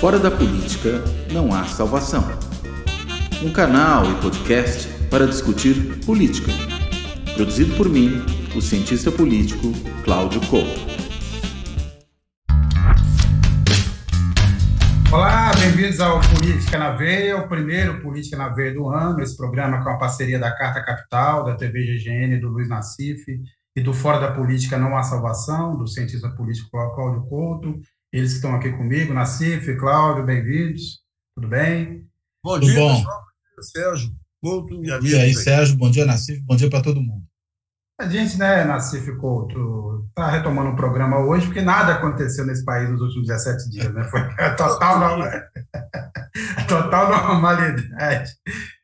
Fora da política não há salvação. Um canal e podcast para discutir política. Produzido por mim, o cientista político Cláudio Couto. Olá, bem-vindos ao Política na Veia, o primeiro Política na Veia do ano. Esse programa com a parceria da Carta Capital, da TV GGN, do Luiz Nassif e do Fora da Política Não Há Salvação, do cientista político Cláudio Couto. Eles que estão aqui comigo, Nassif, Cláudio, bem-vindos. Tudo bem? Bom Tudo dia, bom. pessoal. Sérgio Couto e a E aí, Sérgio, bom dia, Nassif, bom dia para todo mundo. A gente, né, Nassif Couto, está retomando o programa hoje, porque nada aconteceu nesse país nos últimos 17 dias, né? Foi a total, a total normalidade.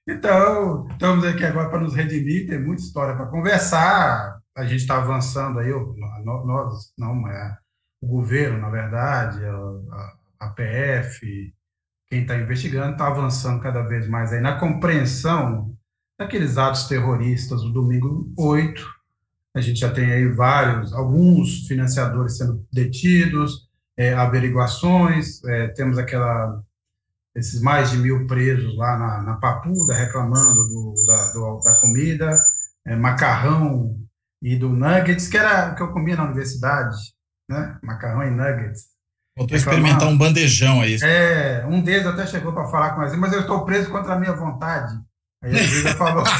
Então, estamos aqui agora para nos redimir, tem muita história para conversar. A gente está avançando aí, nós, não, é o governo, na verdade, a, a PF, quem está investigando, está avançando cada vez mais aí na compreensão daqueles atos terroristas do domingo 8, a gente já tem aí vários, alguns financiadores sendo detidos, é, averiguações, é, temos aquela esses mais de mil presos lá na, na Papuda reclamando do, da, do, da comida, é, macarrão e do nuggets, que era o que eu comia na universidade, né? Macarrão e nuggets. Voltou a experimentar um bandejão aí. É, um deles até chegou para falar com a gente, mas eu estou preso contra a minha vontade. Aí a juíza falou.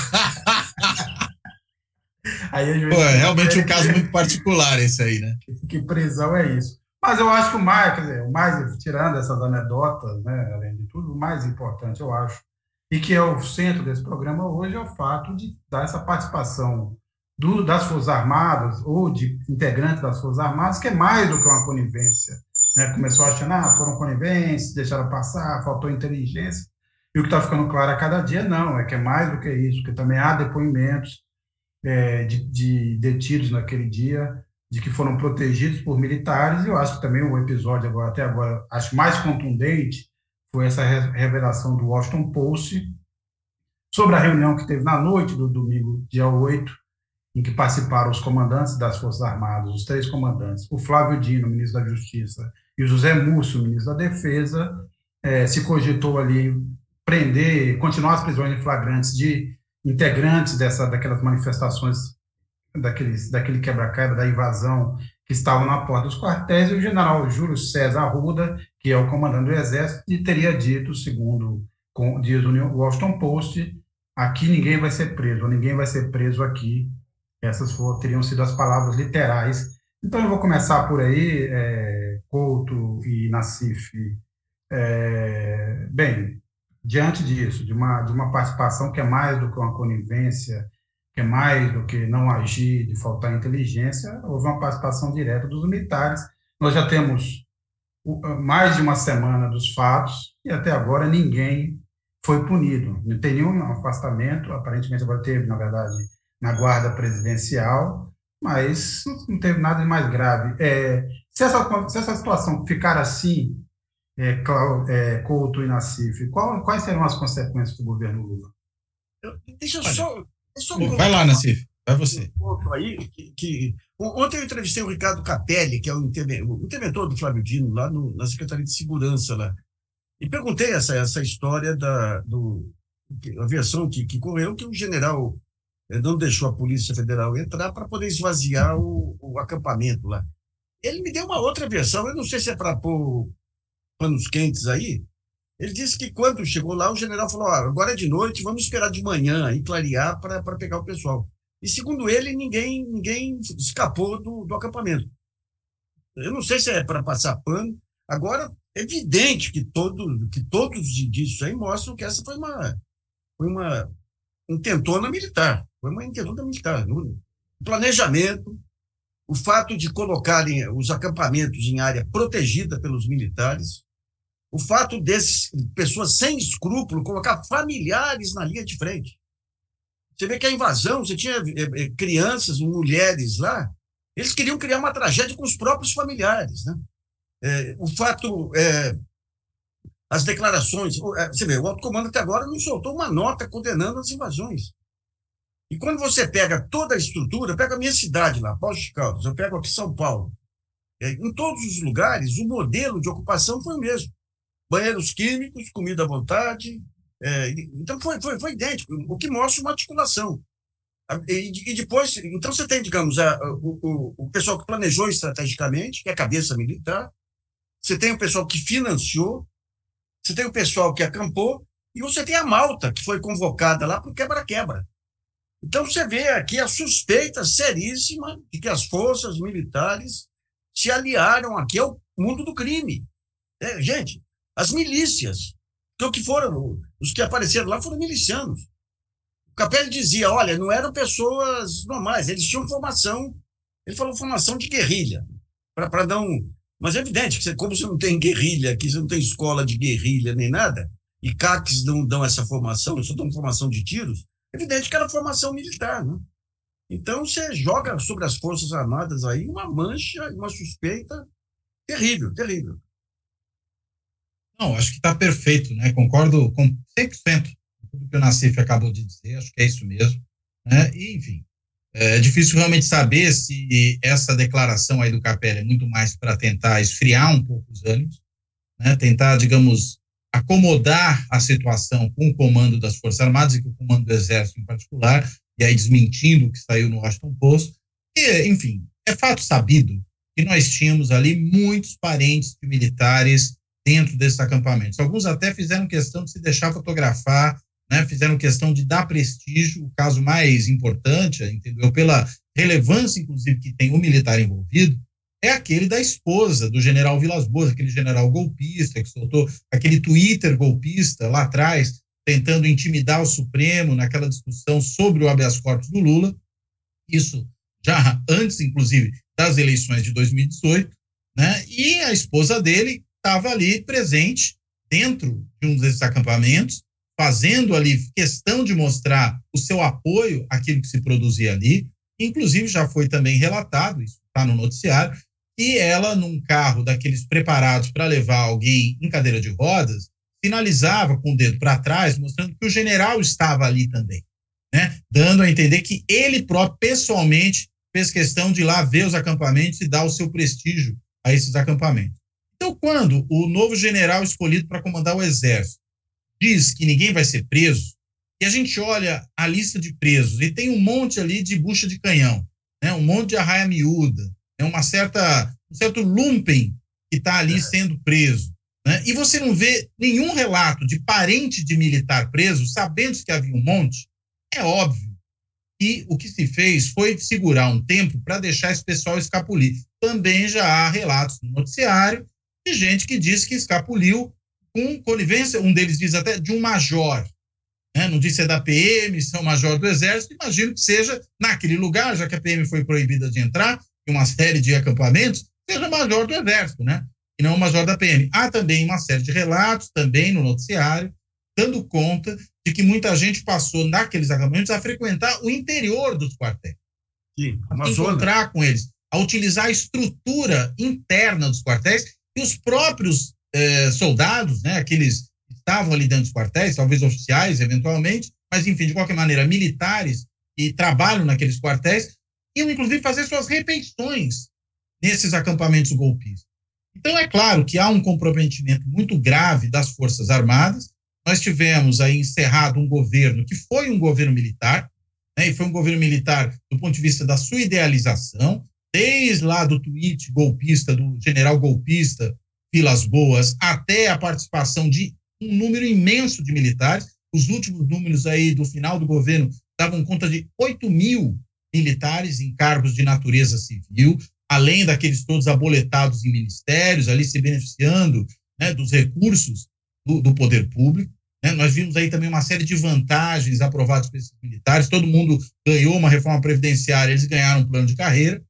Aí, Pô, é realmente um caso muito particular esse aí, né? Que prisão é isso. Mas eu acho que o mais, quer dizer, o mais, tirando essas anedotas, né, além de tudo, o mais importante, eu acho, e que é o centro desse programa hoje, é o fato de dar essa participação do, das Forças Armadas ou de integrantes das Forças Armadas, que é mais do que uma conivência. Né? Começou achando, ah, foram conivências, deixaram passar, faltou inteligência. E o que está ficando claro a cada dia, não, é que é mais do que isso, que também há depoimentos é, de, de, detidos naquele dia, de que foram protegidos por militares, e eu acho que também o episódio agora, até agora, acho mais contundente, foi essa revelação do Washington Post sobre a reunião que teve na noite do domingo, dia 8, em que participaram os comandantes das Forças Armadas, os três comandantes, o Flávio Dino, ministro da Justiça, e o José Múcio, ministro da Defesa, é, se cogitou ali prender, continuar as prisões em flagrantes de integrantes dessa, daquelas manifestações, daqueles, daquele quebra-quebra, da invasão, que estavam na porta dos quartéis, e o general Júlio César Arruda, que é o comandante do Exército, e teria dito, segundo diz o Washington Post, aqui ninguém vai ser preso, ninguém vai ser preso aqui. Essas foram, teriam sido as palavras literais. Então, eu vou começar por aí, é, Couto e Nassif. É, bem, diante disso, de uma, de uma participação que é mais do que uma conivência, que é mais do que não agir, de faltar inteligência, houve uma participação direta dos militares. Nós já temos mais de uma semana dos fatos e até agora ninguém foi punido. Não tem nenhum afastamento, aparentemente agora teve, na verdade, na guarda presidencial, mas não teve nada de mais grave. É, se, essa, se essa situação ficar assim, é, é, Couto e Nassif, qual, quais serão as consequências do governo Lula? deixa eu só. Deixa eu vai lá, Nassif, vai você. Um aí, que, que, ontem eu entrevistei o Ricardo Capelli, que é o interventor do Flávio Dino, lá no, na Secretaria de Segurança, lá, e perguntei essa, essa história da do, a versão que, que correu, que o general eh, não deixou a Polícia Federal entrar para poder esvaziar o, o acampamento lá. Ele me deu uma outra versão, eu não sei se é para pôr panos quentes aí, ele disse que quando chegou lá, o general falou: ah, agora é de noite, vamos esperar de manhã e clarear para pegar o pessoal. E segundo ele, ninguém ninguém escapou do, do acampamento. Eu não sei se é para passar pano. Agora, é evidente que, todo, que todos os indícios aí mostram que essa foi uma, foi uma intentona militar. Foi uma intentona militar. No planejamento, o fato de colocarem os acampamentos em área protegida pelos militares, o fato dessas pessoas sem escrúpulo colocar familiares na linha de frente. Você vê que a invasão, você tinha é, crianças, mulheres lá, eles queriam criar uma tragédia com os próprios familiares. Né? É, o fato, é, as declarações, você vê, o alto comando até agora não soltou uma nota condenando as invasões. E quando você pega toda a estrutura, pega a minha cidade lá, Poços de Caldas, eu pego aqui São Paulo, em todos os lugares, o modelo de ocupação foi o mesmo. banheiros químicos, comida à vontade. É, então, foi, foi, foi idêntico, o que mostra uma articulação. E, e depois, então você tem, digamos, a, o, o, o pessoal que planejou estrategicamente, que é a cabeça militar, você tem o pessoal que financiou, você tem o pessoal que acampou, e você tem a malta que foi convocada lá para o quebra-quebra. Então você vê aqui a suspeita seríssima de que as forças militares se aliaram aqui ao mundo do crime. É, gente, as milícias, que o que foram, os que apareceram lá foram milicianos. O Capelli dizia, olha, não eram pessoas normais, eles tinham formação, ele falou formação de guerrilha, para dar um... Mas é evidente que você, como você não tem guerrilha aqui, você não tem escola de guerrilha nem nada, e CACs não dão essa formação, só dão formação de tiros, evidente que era formação militar, né? Então você joga sobre as Forças Armadas aí uma mancha, uma suspeita terrível, terrível. Não, acho que está perfeito, né? Concordo com 100% com tudo que o Nassif acabou de dizer, acho que é isso mesmo. Né? E, enfim, é difícil realmente saber se essa declaração aí do Capelli é muito mais para tentar esfriar um pouco os ânimos, né? tentar, digamos, acomodar a situação com o comando das Forças Armadas e com o comando do Exército em particular, e aí desmentindo o que saiu no Washington Post. E, enfim, é fato sabido que nós tínhamos ali muitos parentes de militares dentro desses acampamentos. Alguns até fizeram questão de se deixar fotografar, né, fizeram questão de dar prestígio, o caso mais importante, entendeu? Pela relevância, inclusive, que tem o militar envolvido, é aquele da esposa do general Vilas Boas, aquele general golpista que soltou aquele Twitter golpista lá atrás, tentando intimidar o Supremo naquela discussão sobre o habeas corpus do Lula. Isso já antes, inclusive, das eleições de 2018, né? E a esposa dele estava ali presente dentro de um desses acampamentos, fazendo ali questão de mostrar o seu apoio àquilo que se produzia ali. Inclusive, já foi também relatado, isso está no noticiário, que ela, num carro daqueles preparados para levar alguém em cadeira de rodas, sinalizava com o dedo para trás, mostrando que o general estava ali também, né? dando a entender que ele próprio, pessoalmente, fez questão de ir lá ver os acampamentos e dar o seu prestígio a esses acampamentos. Então, quando o novo general escolhido para comandar o exército diz que ninguém vai ser preso, e a gente olha a lista de presos, e tem um monte ali de bucha de canhão, né? um monte de arraia miúda, né? uma certa, um certo lumpen que está ali é. sendo preso. Né? E você não vê nenhum relato de parente de militar preso, sabendo que havia um monte, é óbvio que o que se fez foi segurar um tempo para deixar esse pessoal escapulir. Também já há relatos no noticiário de gente que diz que escapuliu com conivência, um deles diz até de um major. Né? Não disse se é da PM, se é um major do Exército, imagino que seja naquele lugar, já que a PM foi proibida de entrar, em uma série de acampamentos, seja major do Exército, né? E não o major da PM. Há também uma série de relatos, também no noticiário, dando conta de que muita gente passou naqueles acampamentos a frequentar o interior dos quartéis. Sim, a encontrar com eles, a utilizar a estrutura interna dos quartéis e os próprios eh, soldados, né, aqueles que estavam ali dentro dos quartéis, talvez oficiais, eventualmente, mas, enfim, de qualquer maneira, militares que trabalham naqueles quartéis, iam, inclusive, fazer suas refeições nesses acampamentos golpistas. Então, é claro que há um comprometimento muito grave das Forças Armadas. Nós tivemos aí encerrado um governo que foi um governo militar, né, e foi um governo militar do ponto de vista da sua idealização, desde lá do tweet golpista, do general golpista Vilas Boas, até a participação de um número imenso de militares. Os últimos números aí do final do governo davam conta de 8 mil militares em cargos de natureza civil, além daqueles todos aboletados em ministérios, ali se beneficiando né, dos recursos do, do poder público. Né? Nós vimos aí também uma série de vantagens aprovadas por esses militares. Todo mundo ganhou uma reforma previdenciária, eles ganharam um plano de carreira.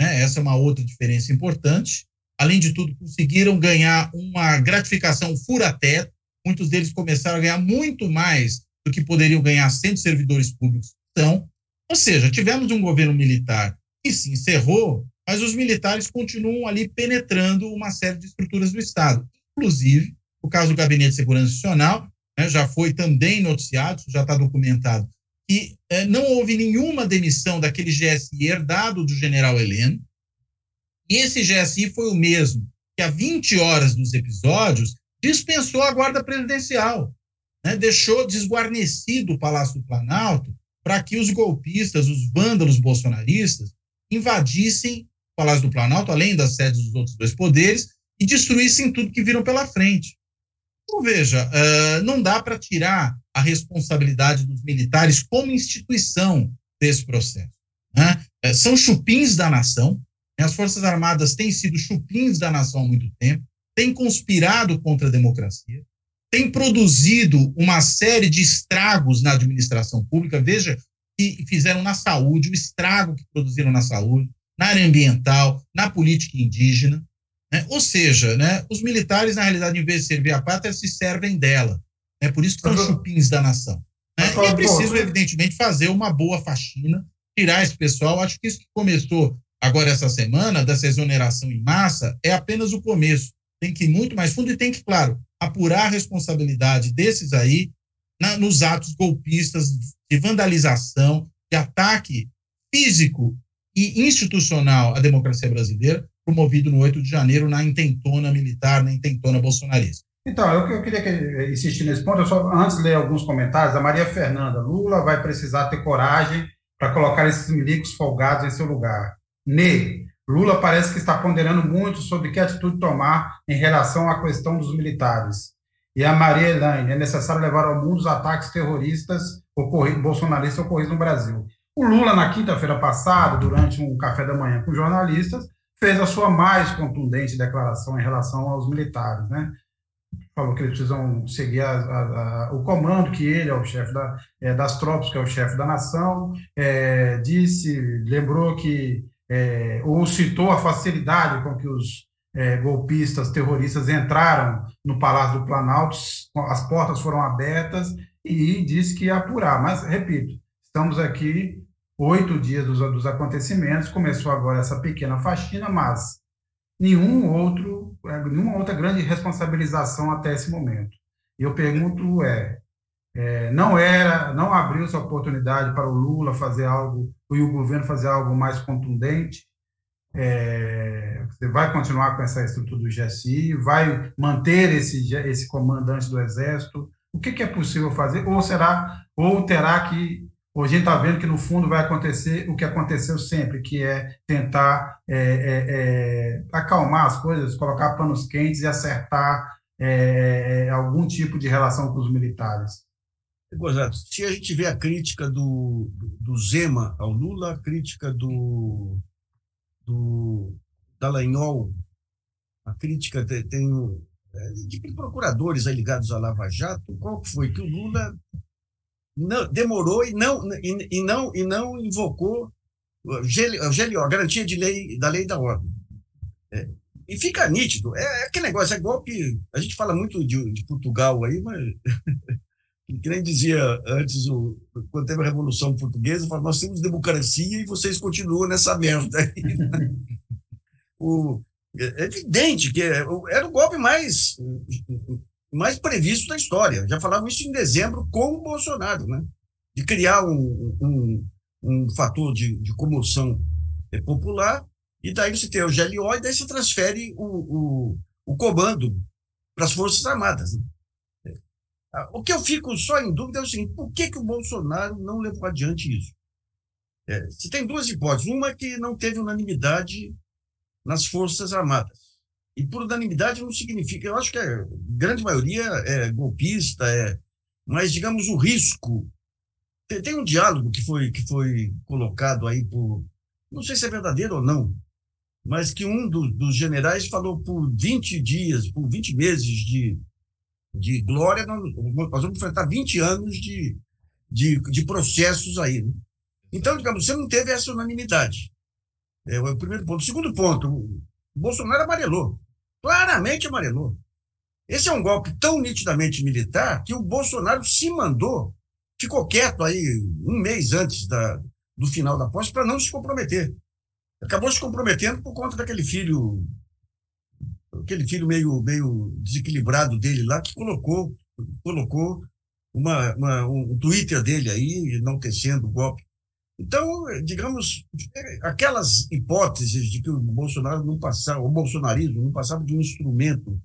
Né? Essa é uma outra diferença importante. Além de tudo, conseguiram ganhar uma gratificação fura-teto. Muitos deles começaram a ganhar muito mais do que poderiam ganhar sendo servidores públicos. Então, ou seja, tivemos um governo militar que se encerrou, mas os militares continuam ali penetrando uma série de estruturas do Estado. Inclusive, o caso do Gabinete de Segurança Nacional né, já foi também noticiado, já está documentado, que eh, não houve nenhuma demissão daquele GSI herdado do general Heleno, e esse GSI foi o mesmo que, há 20 horas dos episódios, dispensou a guarda presidencial, né? deixou desguarnecido o Palácio do Planalto para que os golpistas, os vândalos bolsonaristas, invadissem o Palácio do Planalto, além das sedes dos outros dois poderes, e destruíssem tudo que viram pela frente. Então, veja, uh, não dá para tirar a responsabilidade dos militares como instituição desse processo. Né? Uh, são chupins da nação, né? as Forças Armadas têm sido chupins da nação há muito tempo, têm conspirado contra a democracia, têm produzido uma série de estragos na administração pública. Veja que fizeram na saúde, o estrago que produziram na saúde, na área ambiental, na política indígena. Né? Ou seja, né, os militares, na realidade, em vez de servir a pátria, se servem dela. É por isso que são chupins da nação. Né? E é preciso, evidentemente, fazer uma boa faxina, tirar esse pessoal. Acho que isso que começou agora essa semana, dessa exoneração em massa, é apenas o começo. Tem que ir muito mais fundo e tem que, claro, apurar a responsabilidade desses aí na, nos atos golpistas de vandalização, de ataque físico e institucional à democracia brasileira, promovido no 8 de janeiro na intentona militar, na intentona bolsonarista. Então, eu, eu queria que, insistir nesse ponto, eu só antes ler alguns comentários. A Maria Fernanda, Lula vai precisar ter coragem para colocar esses milicos folgados em seu lugar. Ne, Lula parece que está ponderando muito sobre que atitude tomar em relação à questão dos militares. E a Maria Elaine, é necessário levar ao mundo os ataques terroristas ocorridos, bolsonaristas ocorridos no Brasil. O Lula, na quinta-feira passada, durante um café da manhã com jornalistas, fez a sua mais contundente declaração em relação aos militares, né? Falou que eles precisam seguir a, a, a, o comando que ele é o chefe da, é, das tropas, que é o chefe da nação. É, disse, lembrou que é, ou citou a facilidade com que os é, golpistas terroristas entraram no Palácio do Planalto, as portas foram abertas e disse que ia apurar. Mas repito, estamos aqui oito dias dos, dos acontecimentos, começou agora essa pequena faxina, mas nenhum outro, é, nenhuma outra grande responsabilização até esse momento. E eu pergunto é, é não era, não abriu essa oportunidade para o Lula fazer algo, e o governo fazer algo mais contundente? É, vai continuar com essa estrutura do GSI, vai manter esse, esse comandante do Exército? O que, que é possível fazer? Ou será, ou terá que Hoje a gente está vendo que, no fundo, vai acontecer o que aconteceu sempre, que é tentar é, é, é, acalmar as coisas, colocar panos quentes e acertar é, é, algum tipo de relação com os militares. Se a gente vê a crítica do, do Zema ao Lula, a crítica do, do Dallagnol, a crítica tem, tem é, de procuradores ligados à Lava Jato, qual foi? Que o Lula não, demorou e não, e, e, não, e não invocou GLO, a garantia de lei, da lei da ordem. É, e fica nítido, é, é aquele negócio, é golpe, a gente fala muito de, de Portugal aí, mas que nem dizia antes, o, quando teve a Revolução Portuguesa, falava, nós temos democracia e vocês continuam nessa merda aí. o, é evidente que é, era o golpe mais mais previsto da história. Já falavam isso em dezembro com o Bolsonaro, né? de criar um, um, um fator de, de comoção é, popular, e daí você tem o GLO, e daí você transfere o, o, o comando para as Forças Armadas. Né? O que eu fico só em dúvida é o seguinte: por que, que o Bolsonaro não levou adiante isso? É, você tem duas hipóteses. Uma é que não teve unanimidade nas Forças Armadas. E por unanimidade não significa, eu acho que a grande maioria é golpista, é, mas digamos o risco. Tem, tem um diálogo que foi, que foi colocado aí por, não sei se é verdadeiro ou não, mas que um do, dos generais falou por 20 dias, por 20 meses de, de glória, nós, vamos enfrentar 20 anos de, de, de processos aí. Né? Então, digamos, você não teve essa unanimidade. É o primeiro ponto. O segundo ponto, o Bolsonaro amarelou claramente amarelou. Esse é um golpe tão nitidamente militar que o Bolsonaro se mandou, ficou quieto aí um mês antes da, do final da posse para não se comprometer. Acabou se comprometendo por conta daquele filho, aquele filho meio, meio desequilibrado dele lá, que colocou, colocou uma, uma um Twitter dele aí, enaltecendo o golpe. Então, digamos, aquelas hipóteses de que o Bolsonaro não passava, o bolsonarismo não passava de um instrumento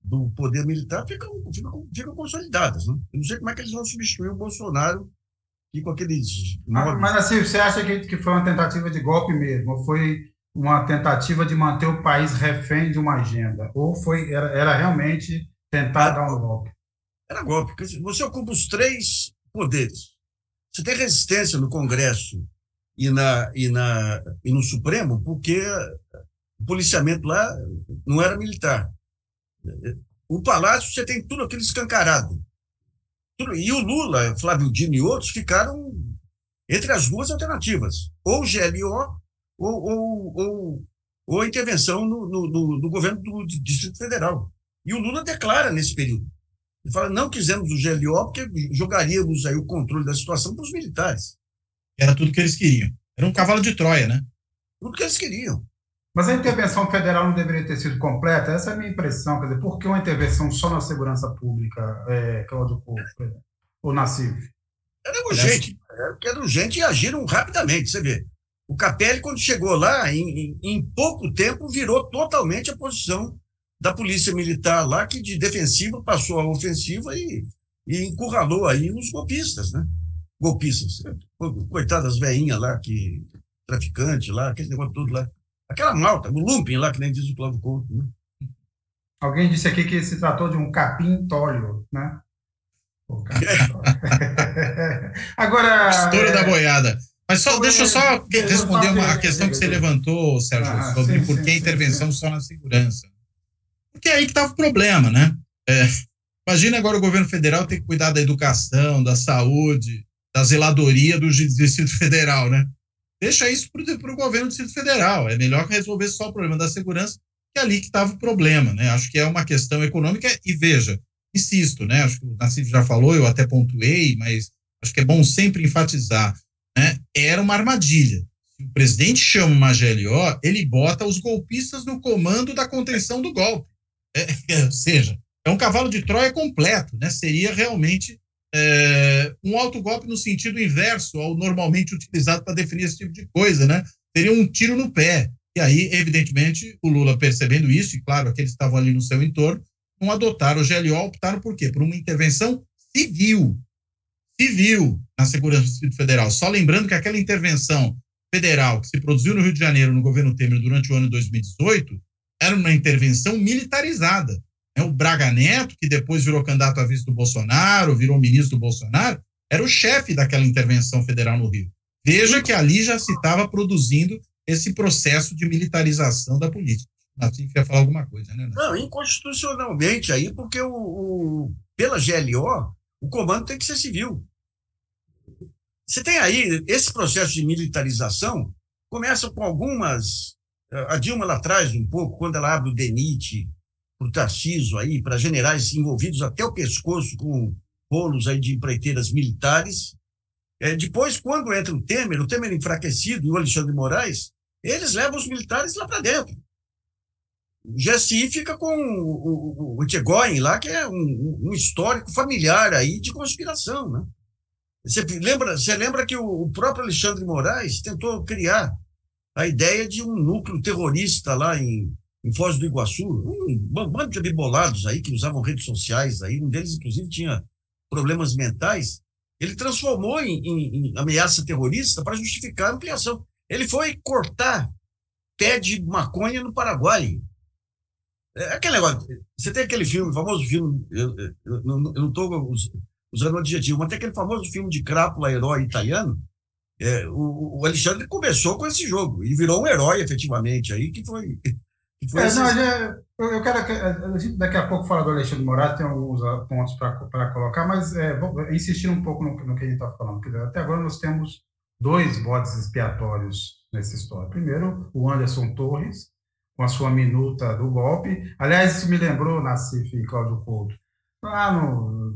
do poder militar ficam, ficam, ficam consolidadas. Né? Eu não sei como é que eles vão substituir o Bolsonaro e com aqueles. Mas, mas assim, você acha que, que foi uma tentativa de golpe mesmo? Ou foi uma tentativa de manter o país refém de uma agenda? Ou foi, era, era realmente tentar dar um golpe? Era golpe. Você ocupa os três poderes. Você tem resistência no Congresso e, na, e, na, e no Supremo, porque o policiamento lá não era militar. O Palácio, você tem tudo aquilo escancarado. E o Lula, Flávio Dino e outros ficaram entre as duas alternativas, ou GLO ou, ou, ou, ou a intervenção no, no, no, no, governo do Distrito Federal. E o Lula declara nesse período. Ele fala, não quisemos o GLO porque jogaríamos aí o controle da situação para os militares. Era tudo que eles queriam. Era um cavalo de Troia, né? Tudo que eles queriam. Mas a intervenção federal não deveria ter sido completa? Essa é a minha impressão. Quer dizer, por que uma intervenção só na segurança pública, é, Cláudio Couto, ou na CIV? Era urgente. Era urgente e agiram rapidamente. Você vê, o Capelli, quando chegou lá, em, em, pouco tempo, virou totalmente a posição da polícia militar lá, que de defensiva passou a ofensiva e, e encurralou aí os golpistas, né? Golpistas. Coitadas veinhas lá, que traficante lá, aquele negócio todo lá. Aquela malta, o lumping lá, que nem diz o Cláudio Couto. Né? Alguém disse aqui que se tratou de um capim tóleo, né? Agora. História é... da boiada. Mas só, deixa eu só responder uma questão que você levantou, Sérgio, ah, sobre sim, por que a intervenção sim. só na segurança. Porque é aí que estava o problema, né? É, imagina agora o governo federal ter que cuidar da educação, da saúde, da zeladoria do Distrito Federal, né? Deixa isso para o governo do Distrito Federal. É melhor resolver só o problema da segurança, que é ali que estava o problema, né? Acho que é uma questão econômica e veja, insisto, né? Acho que o Nassif já falou, eu até pontuei, mas acho que é bom sempre enfatizar, né? Era uma armadilha. O presidente chama uma GLO, ele bota os golpistas no comando da contenção do golpe. É, ou seja, é um cavalo de Troia completo, né? Seria realmente é, um autogolpe no sentido inverso ao normalmente utilizado para definir esse tipo de coisa, né? Seria um tiro no pé. E aí, evidentemente, o Lula percebendo isso, e claro, aqueles que estavam ali no seu entorno, não adotaram o GLO, optaram por quê? Por uma intervenção civil. Civil na segurança do Distrito Federal. Só lembrando que aquela intervenção federal que se produziu no Rio de Janeiro no governo Temer durante o ano de 2018 era uma intervenção militarizada. Né? O Braga Neto, que depois virou candidato a vice do Bolsonaro, virou ministro do Bolsonaro, era o chefe daquela intervenção federal no Rio. Veja que ali já se estava produzindo esse processo de militarização da política. Natif quer falar alguma coisa, né? Não, inconstitucionalmente aí, porque o, o, pela GLO, o comando tem que ser civil. Você tem aí esse processo de militarização, começa com algumas. A Dilma lá atrás, um pouco, quando ela abre o DENIT, para o Tarciso aí, para generais envolvidos até o pescoço com rolos aí de empreiteiras militares. É, depois, quando entra o Temer, o Temer enfraquecido e o Alexandre de Moraes, eles levam os militares lá para dentro. GSI fica com o, o, o lá, que é um, um, histórico familiar aí de conspiração, né? Você lembra, você lembra que o, o próprio Alexandre Moraes tentou criar a ideia de um núcleo terrorista lá em, em Foz do Iguaçu, um bando de abibolados aí que usavam redes sociais aí, um deles inclusive tinha problemas mentais, ele transformou em, em, em ameaça terrorista para justificar a ampliação. Ele foi cortar pé de maconha no Paraguai. É aquele negócio, você tem aquele filme, famoso filme, eu, eu, eu não estou usando o adjetivo, mas tem aquele famoso filme de Crápula, herói italiano, é, o, o Alexandre começou com esse jogo e virou um herói, efetivamente, aí que foi é, não, já, eu quero que, a gente daqui a pouco falar do Alexandre Moraes, tem alguns ah, pontos para colocar, mas é, vou insistir um pouco no, no que a gente está falando. Até agora nós temos dois bodes expiatórios nessa história. Primeiro, o Anderson Torres, com a sua minuta do golpe. Aliás, isso me lembrou, Nassif e Cláudio Couto, lá no,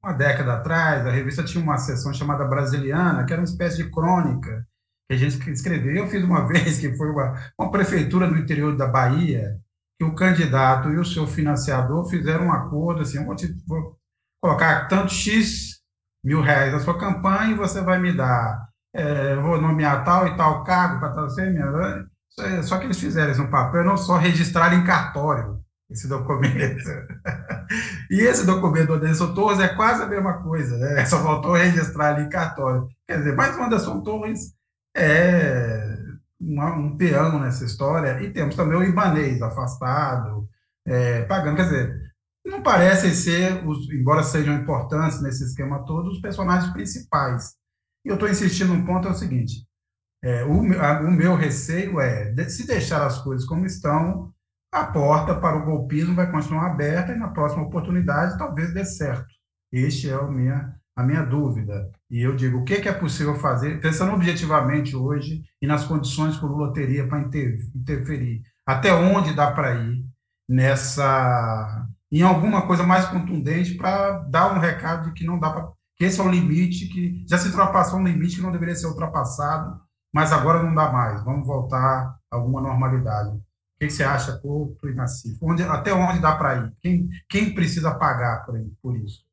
uma década atrás, a revista tinha uma seção chamada Brasiliana, que era uma espécie de crônica que a gente escreveu. Eu fiz uma vez que foi uma, uma prefeitura no interior da Bahia, que o candidato e o seu financiador fizeram um acordo assim, vou, te, vou colocar tanto X mil reais na sua campanha e você vai me dar, é, vou nomear tal e tal cargo para você, minha, só que eles fizeram isso no papel, não só registrar em cartório. esse documento. e esse documento do Anderson Torres é quase a mesma coisa, né? Só voltou a registrar ali em cartório. Quer dizer, mas o Anderson Torres é uma, um peão nessa história, e temos também o Ibanês afastado, é, pagando. Quer dizer, não parecem ser, os, embora sejam importantes nesse esquema todo, os personagens principais. E eu estou insistindo no ponto é o seguinte: é, o, a, o meu receio é, de, se deixar as coisas como estão, a porta para o golpismo vai continuar aberta e na próxima oportunidade talvez dê certo. Este é o minha, a minha dúvida. E eu digo, o que, é possível fazer, pensando objetivamente hoje e nas condições que o Lula teria para interferir, até onde dá para ir nessa em alguma coisa mais contundente para dar um recado de que não dá para que esse é um limite que já se ultrapassou um limite que não deveria ser ultrapassado, mas agora não dá mais. Vamos voltar a alguma normalidade que, que você acha, Couto e Nassif? Onde, até onde dá para ir? Quem, quem precisa pagar por, por isso?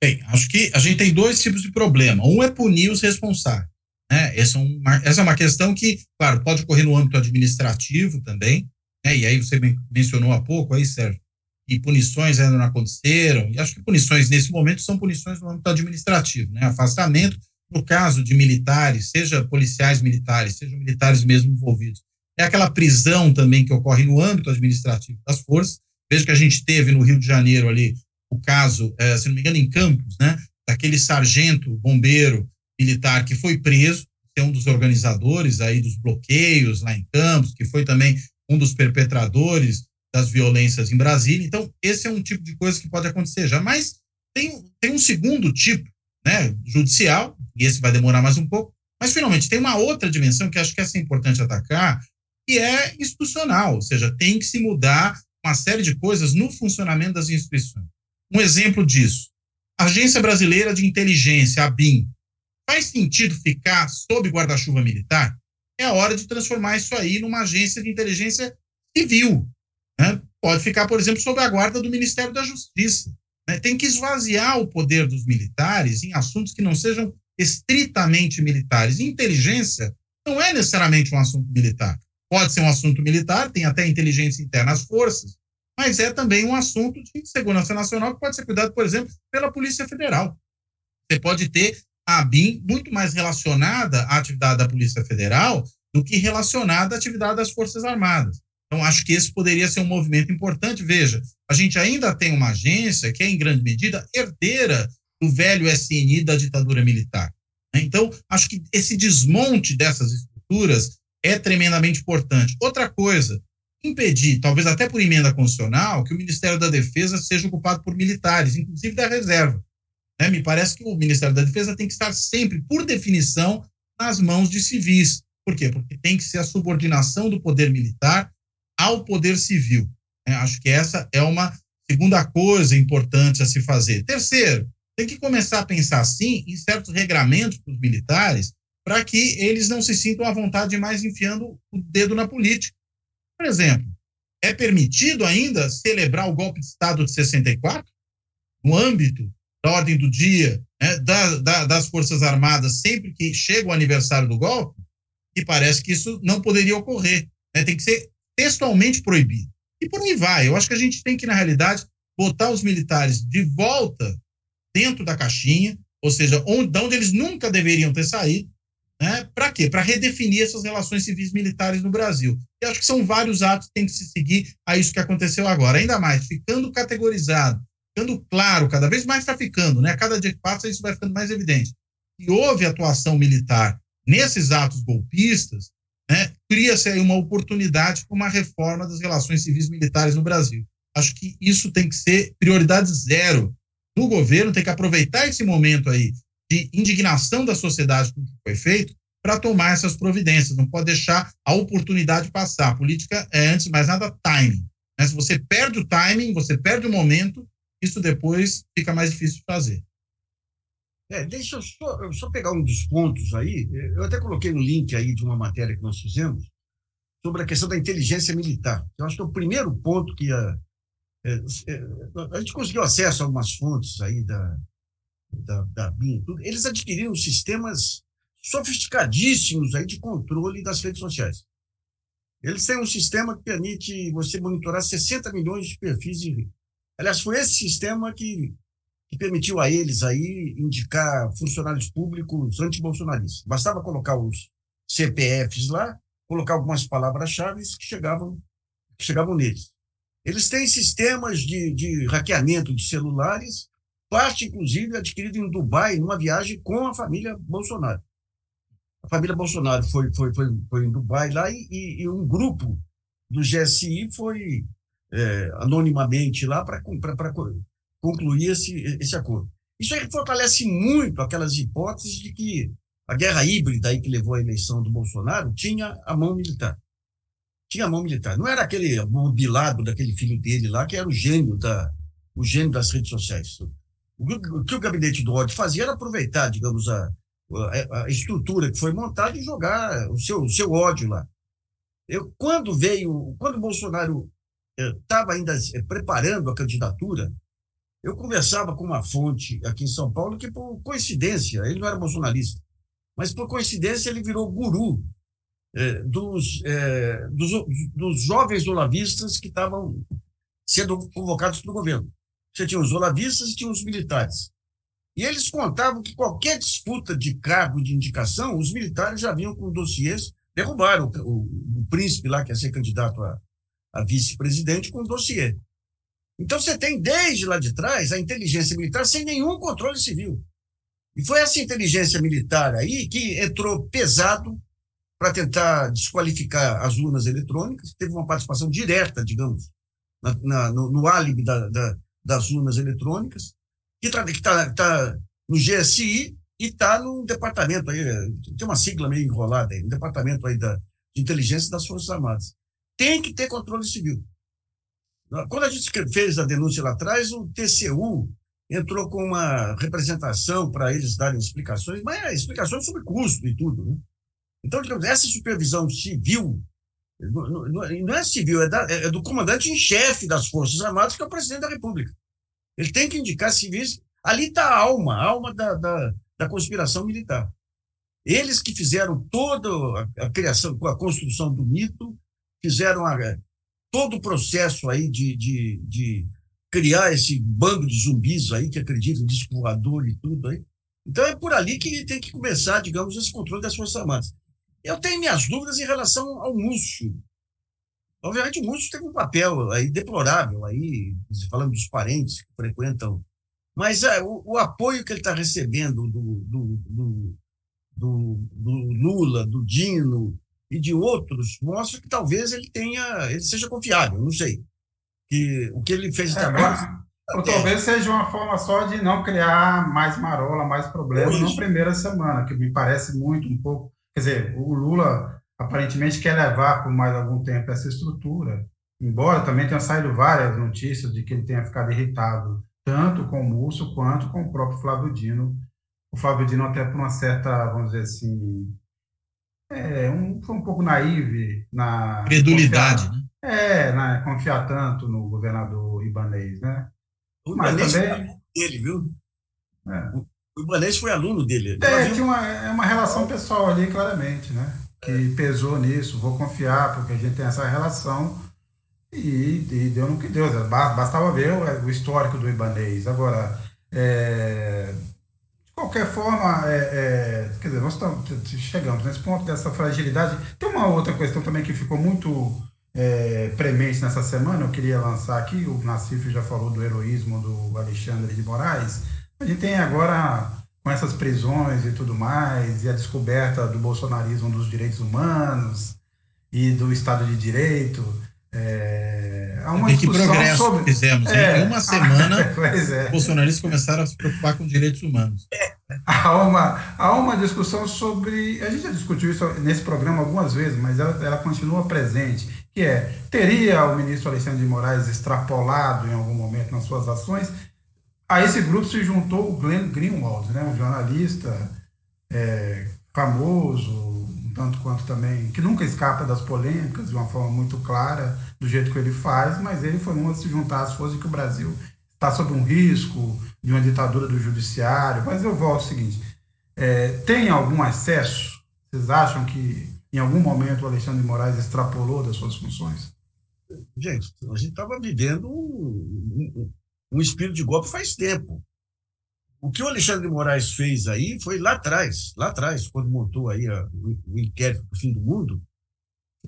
Bem, acho que a gente tem dois tipos de problema. Um é punir os responsáveis. Né? Essa, é uma, essa é uma questão que, claro, pode ocorrer no âmbito administrativo também. Né? E aí você mencionou há pouco, aí, Sérgio, que punições ainda não aconteceram. E acho que punições nesse momento são punições no âmbito administrativo. Né? Afastamento, no caso de militares, seja policiais militares, sejam militares mesmo envolvidos é aquela prisão também que ocorre no âmbito administrativo das forças. Veja que a gente teve no Rio de Janeiro ali o caso, é, se não me engano, em Campos, né, daquele sargento bombeiro militar que foi preso, que é um dos organizadores aí dos bloqueios lá em Campos, que foi também um dos perpetradores das violências em Brasília. Então, esse é um tipo de coisa que pode acontecer já. Mas tem, tem um segundo tipo, né, judicial, e esse vai demorar mais um pouco, mas finalmente tem uma outra dimensão que acho que essa é importante atacar, que é institucional, ou seja, tem que se mudar uma série de coisas no funcionamento das instituições. Um exemplo disso, a Agência Brasileira de Inteligência, a BIM, faz sentido ficar sob guarda-chuva militar? É a hora de transformar isso aí numa agência de inteligência civil. Né? Pode ficar, por exemplo, sob a guarda do Ministério da Justiça. Né? Tem que esvaziar o poder dos militares em assuntos que não sejam estritamente militares. Inteligência não é necessariamente um assunto militar. Pode ser um assunto militar, tem até inteligência interna às forças, mas é também um assunto de segurança nacional que pode ser cuidado, por exemplo, pela Polícia Federal. Você pode ter a BIM muito mais relacionada à atividade da Polícia Federal do que relacionada à atividade das Forças Armadas. Então, acho que esse poderia ser um movimento importante. Veja, a gente ainda tem uma agência que é, em grande medida, herdeira do velho SNI da ditadura militar. Né? Então, acho que esse desmonte dessas estruturas é tremendamente importante. Outra coisa, impedir, talvez até por emenda constitucional, que o Ministério da Defesa seja ocupado por militares, inclusive da reserva. Né? Me parece que o Ministério da Defesa tem que estar sempre, por definição, nas mãos de civis. Por quê? Porque tem que ser a subordinação do poder militar ao poder civil. Né? Acho que essa é uma segunda coisa importante a se fazer. Terceiro, tem que começar a pensar, sim, em certos regramentos para os militares para que eles não se sintam à vontade mais enfiando o dedo na política. Por exemplo, é permitido ainda celebrar o golpe de Estado de 64 no âmbito da ordem do dia né, da, da, das Forças Armadas sempre que chega o aniversário do golpe? E parece que isso não poderia ocorrer. Né, tem que ser textualmente proibido. E por aí vai. Eu acho que a gente tem que, na realidade, botar os militares de volta dentro da caixinha, ou seja, onde, de onde eles nunca deveriam ter saído, né? Para quê? Para redefinir essas relações civis militares no Brasil. E acho que são vários atos que tem que se seguir a isso que aconteceu agora. Ainda mais, ficando categorizado, ficando claro, cada vez mais está ficando, né? Cada dia que passa, isso vai ficando mais evidente. E houve atuação militar nesses atos golpistas, né? Cria-se aí uma oportunidade para uma reforma das relações civis militares no Brasil. Acho que isso tem que ser prioridade zero do governo, tem que aproveitar esse momento aí de indignação da sociedade com o que foi feito para tomar essas providências. Não pode deixar a oportunidade passar. A política é, antes de mais nada, timing. Né? Se você perde o timing, você perde o momento, isso depois fica mais difícil de fazer. É, deixa eu só, eu só pegar um dos pontos aí. Eu até coloquei no link aí de uma matéria que nós fizemos sobre a questão da inteligência militar. Eu acho que é o primeiro ponto que a, a gente conseguiu acesso a algumas fontes aí da, da, da BIM, eles adquiriram sistemas sofisticadíssimos aí de controle das redes sociais. Eles têm um sistema que permite você monitorar 60 milhões de perfis de. Aliás, foi esse sistema que, que permitiu a eles aí indicar funcionários públicos anti-bolsonaristas. Bastava colocar os CPFs lá, colocar algumas palavras-chave que chegavam, que chegavam neles. Eles têm sistemas de, de hackeamento de celulares, parte, inclusive, adquirida em Dubai, numa viagem com a família Bolsonaro. A família Bolsonaro foi, foi, foi, foi em Dubai lá e, e um grupo do GSI foi é, anonimamente lá para concluir esse, esse acordo. Isso aí fortalece muito aquelas hipóteses de que a guerra híbrida aí que levou à eleição do Bolsonaro tinha a mão militar. Tinha mão militar. Não era aquele mobilado daquele filho dele lá, que era o gênio, da, o gênio das redes sociais. O que o gabinete do ódio fazia era aproveitar, digamos, a, a, a estrutura que foi montada e jogar o seu, o seu ódio lá. Eu, quando veio, quando o Bolsonaro estava ainda eh, preparando a candidatura, eu conversava com uma fonte aqui em São Paulo que, por coincidência, ele não era bolsonarista, mas por coincidência ele virou guru eh, dos, eh, dos, dos jovens olavistas que estavam sendo convocados para o governo. Você tinha os olavistas e tinha os militares. E eles contavam que qualquer disputa de cargo de indicação, os militares já vinham com dossiês, derrubaram o, o, o príncipe lá, que ia ser candidato a, a vice-presidente, com dossiê. Então você tem desde lá de trás a inteligência militar sem nenhum controle civil. E foi essa inteligência militar aí que entrou pesado para tentar desqualificar as urnas eletrônicas, teve uma participação direta, digamos, na, na, no, no álibi da, da, das urnas eletrônicas, que está tá, tá no GSI e está no departamento aí, tem uma sigla meio enrolada aí, no departamento aí da, de inteligência das Forças Armadas. Tem que ter controle civil. Quando a gente fez a denúncia lá atrás, o TCU entrou com uma representação para eles darem explicações, mas é, explicações sobre custo e tudo. Né? Então, digamos, essa supervisão civil, não, é civil, é, da, é do comandante em chefe das Forças Armadas, que é o presidente da República. Ele tem que indicar civis. Ali está a alma, a alma da, da, da, conspiração militar. Eles que fizeram toda a, a criação, a construção do mito, fizeram a, todo o processo aí de, de, de criar esse bando de zumbis aí que acreditam disco voador e tudo aí. Então é por ali que tem que começar, digamos, esse controle das Forças Armadas. Eu tenho minhas dúvidas em relação ao Múcio. Obviamente, o Múcio teve um papel aí deplorável, aí, falando dos parentes que frequentam. Mas é, o, o, apoio que ele está recebendo do, do, do, do, Lula, do Dino e de outros mostra que talvez ele tenha, ele seja confiável, não sei. Que o que ele fez até agora. Ou talvez seja uma forma só de não criar mais marola, mais problema na primeira semana, que me parece muito um pouco. Quer dizer, o Lula aparentemente quer levar por mais algum tempo essa estrutura, embora também tenha saído várias notícias de que ele tenha ficado irritado tanto com o Múcio quanto com o próprio Flávio Dino. O Flávio Dino até por uma certa, vamos dizer assim, é, um, foi um pouco naive na... Credulidade, confiar, né? É, na, confiar tanto no governador Ibanez, né? O Mas Ibanez também... foi aluno dele, viu? É. O Ibanez foi aluno dele. É, tinha uma, é uma relação pessoal ali, claramente, né? que pesou nisso, vou confiar, porque a gente tem essa relação e, e deu no que deu. Bastava ver o, o histórico do Ibanês. Agora, é, de qualquer forma, é, é, quer dizer, nós estamos, chegamos nesse ponto dessa fragilidade. Tem uma outra questão também que ficou muito é, premente nessa semana, eu queria lançar aqui, o Nassif já falou do heroísmo do Alexandre de Moraes. A gente tem agora com essas prisões e tudo mais, e a descoberta do bolsonarismo dos direitos humanos e do Estado de Direito. É, há uma e que progresso sobre... fizemos. É, em uma semana, é. os bolsonaristas começaram a se preocupar com direitos humanos. Há uma, há uma discussão sobre. A gente já discutiu isso nesse programa algumas vezes, mas ela, ela continua presente. Que é: teria o ministro Alexandre de Moraes extrapolado em algum momento nas suas ações a esse grupo se juntou o Glenn Greenwald, né, um jornalista é, famoso, um tanto quanto também, que nunca escapa das polêmicas de uma forma muito clara, do jeito que ele faz, mas ele foi um a se juntar às forças que o Brasil está sob um risco de uma ditadura do judiciário. Mas eu volto ao seguinte: é, tem algum acesso? Vocês acham que em algum momento o Alexandre de Moraes extrapolou das suas funções? Gente, a gente estava vivendo um, um, espírito de golpe faz tempo. O que o Alexandre de Moraes fez aí foi lá atrás, lá atrás, quando montou aí a, o inquérito do fim do mundo,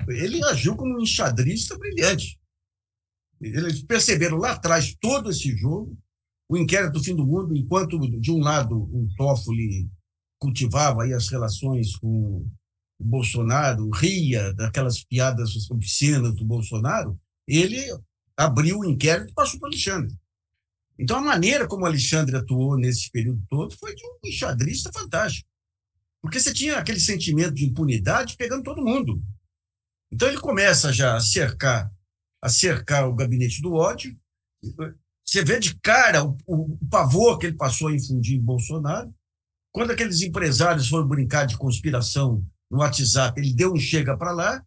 ele agiu como um enxadrista brilhante. Eles perceberam lá atrás todo esse jogo, o inquérito do fim do mundo, enquanto, de um lado, o Toffoli cultivava aí as relações com o Bolsonaro, ria daquelas piadas obscenas do Bolsonaro, ele abriu o inquérito e passou para o Alexandre. Então, a maneira como Alexandre atuou nesse período todo foi de um enxadrista fantástico. Porque você tinha aquele sentimento de impunidade pegando todo mundo. Então, ele começa já a cercar, a cercar o gabinete do ódio, você vê de cara o, o, o pavor que ele passou a infundir em Bolsonaro. Quando aqueles empresários foram brincar de conspiração no WhatsApp, ele deu um chega para lá,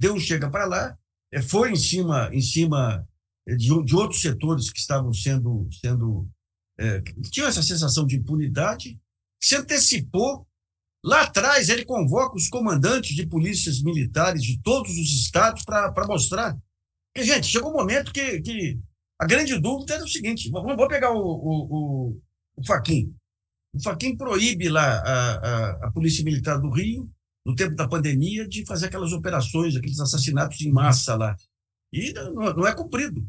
deu um chega para lá, é, foi em cima, em cima de, de outros setores que estavam sendo, sendo é, tinham essa sensação de impunidade, se antecipou. Lá atrás, ele convoca os comandantes de polícias militares de todos os estados para mostrar. Porque, gente, chegou um momento que, que a grande dúvida era o seguinte: vamos, pegar o, o, o, o Faquin. O Faquin proíbe lá a, a, a, Polícia Militar do Rio, no tempo da pandemia, de fazer aquelas operações, aqueles assassinatos em massa lá. E não, não é cumprido.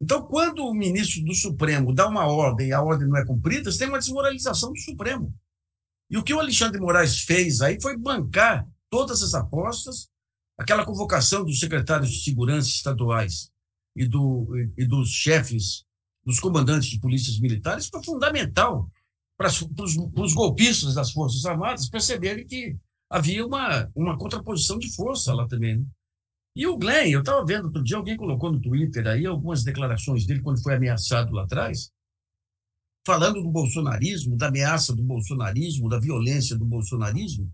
Então, quando o ministro do Supremo dá uma ordem e a ordem não é cumprida, você tem uma desmoralização do Supremo. E o que o Alexandre de Moraes fez aí foi bancar todas as apostas, aquela convocação dos secretários de segurança estaduais e, do, e dos chefes, dos comandantes de polícias militares, foi fundamental para os golpistas das Forças Armadas perceberem que havia uma, uma contraposição de força lá também. Né? E o Glenn, eu estava vendo outro dia, alguém colocou no Twitter aí algumas declarações dele quando foi ameaçado lá atrás, falando do bolsonarismo, da ameaça do bolsonarismo, da violência do bolsonarismo.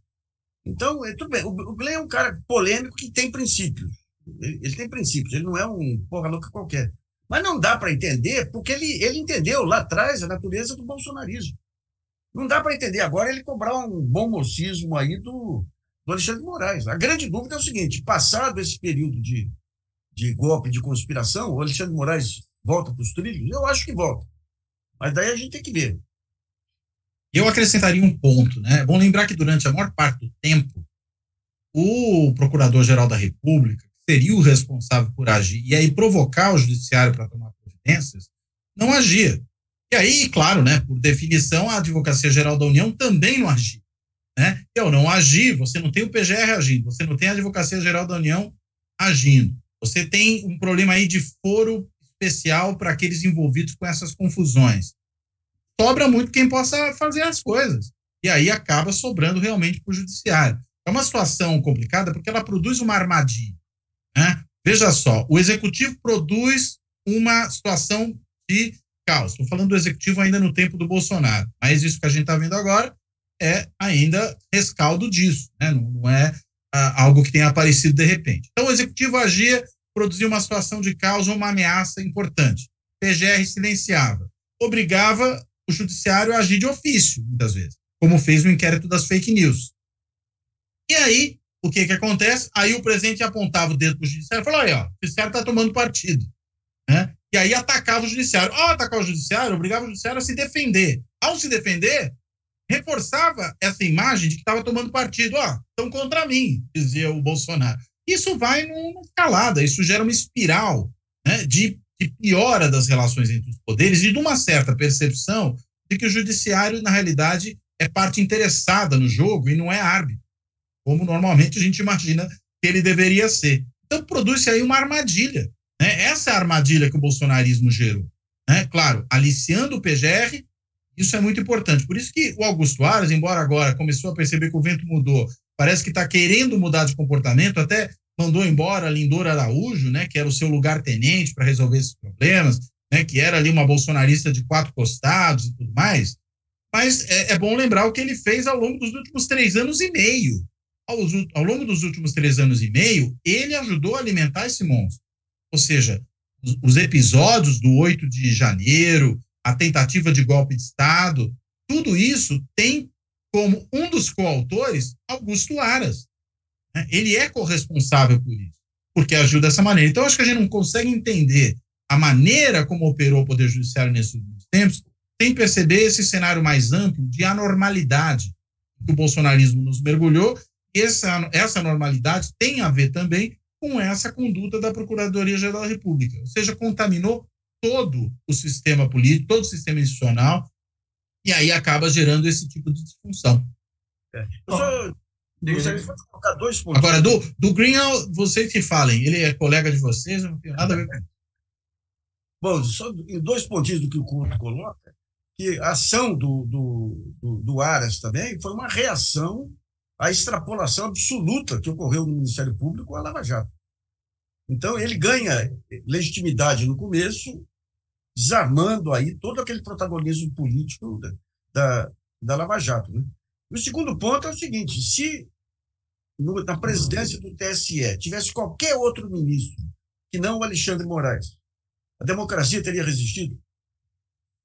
Então, é, tudo bem, o Glenn é um cara polêmico que tem princípios. Ele, ele tem princípios, ele não é um porra louca qualquer. Mas não dá para entender, porque ele, ele entendeu lá atrás a natureza do bolsonarismo. Não dá para entender agora ele cobrar um bom mocismo aí do, do Alexandre de Moraes. A grande dúvida é o seguinte: passado esse período de, de golpe, de conspiração, o Alexandre de Moraes volta para os trilhos? Eu acho que volta. Mas daí a gente tem que ver. Eu acrescentaria um ponto, né? É bom lembrar que durante a maior parte do tempo, o Procurador-Geral da República, seria o responsável por agir e aí provocar o Judiciário para tomar providências, não agia. E aí, claro, né, por definição, a Advocacia Geral da União também não agia. Né? E ao não agir, você não tem o PGR agindo, você não tem a Advocacia Geral da União agindo. Você tem um problema aí de foro especial para aqueles envolvidos com essas confusões. Sobra muito quem possa fazer as coisas. E aí acaba sobrando realmente para o judiciário. É uma situação complicada porque ela produz uma armadilha. Né? Veja só, o executivo produz uma situação de caos. Estou falando do executivo ainda no tempo do Bolsonaro, mas isso que a gente está vendo agora é ainda rescaldo disso, né? não, é ah, algo que tenha aparecido de repente. Então, o executivo agia, produzia uma situação de caos ou uma ameaça importante. PGR silenciava, obrigava o judiciário a agir de ofício, muitas vezes, como fez no inquérito das fake news. E aí, o que que acontece? Aí o presidente apontava o dedo para o judiciário e falou, aí, ó, o judiciário está tomando partido. Né? E aí atacava o judiciário. Ao atacar o judiciário, obrigava o judiciário a se defender. Ao se defender, reforçava essa imagem de que estava tomando partido. Ó, estão contra mim, dizia o Bolsonaro. Isso vai numa escalada, isso gera uma espiral né, de, de piora das relações entre os poderes e de uma certa percepção de que o judiciário, na realidade, é parte interessada no jogo e não é árbitro, como normalmente a gente imagina que ele deveria ser. Então, produz-se aí uma armadilha. Né? Essa é a armadilha que o bolsonarismo gerou. Né? Claro, aliciando o PGR isso é muito importante. Por isso que o Augusto Aras, embora agora começou a perceber que o vento mudou, parece que está querendo mudar de comportamento, até mandou embora a Lindor Araújo, né, que era o seu lugar-tenente para resolver esses problemas, né, que era ali uma bolsonarista de quatro costados e tudo mais. Mas é, é bom lembrar o que ele fez ao longo dos últimos três anos e meio. Ao, ao longo dos últimos três anos e meio, ele ajudou a alimentar esse monstro. Ou seja, os, os episódios do 8 de janeiro, a tentativa de golpe de Estado, tudo isso tem como um dos coautores Augusto Aras. Né? Ele é corresponsável por isso, porque agiu dessa maneira. Então, acho que a gente não consegue entender a maneira como operou o Poder Judiciário nesses últimos tempos sem perceber esse cenário mais amplo de anormalidade que o bolsonarismo nos mergulhou. Essa, essa normalidade tem a ver também com essa conduta da Procuradoria-Geral da República. Ou seja, contaminou todo o sistema político, todo o sistema institucional, e aí acaba gerando esse tipo de disfunção. É. Eu só colocar dois pontos. Agora, do, do Green, vocês que falem, ele é colega de vocês, não tem nada a ver com Bom, só dois pontinhos do que o Couto coloca, que a ação do, do, do, do Aras também foi uma reação à extrapolação absoluta que ocorreu no Ministério Público a Lava Jato. Então, ele ganha legitimidade no começo, desarmando aí todo aquele protagonismo político da, da, da Lava Jato. Né? E o segundo ponto é o seguinte: se no, na presidência do TSE tivesse qualquer outro ministro que não o Alexandre Moraes, a democracia teria resistido?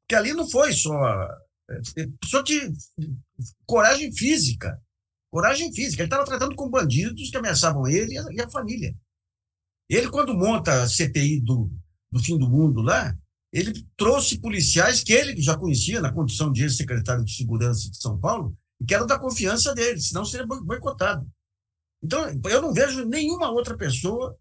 Porque ali não foi só. Só de coragem física. Coragem física. Ele estava tratando com bandidos que ameaçavam ele e a, e a família. Ele, quando monta a CPI do, do fim do mundo lá, ele trouxe policiais que ele já conhecia na condição de ex-secretário de Segurança de São Paulo e que eram da confiança dele, senão seria boicotado. Então, eu não vejo nenhuma outra pessoa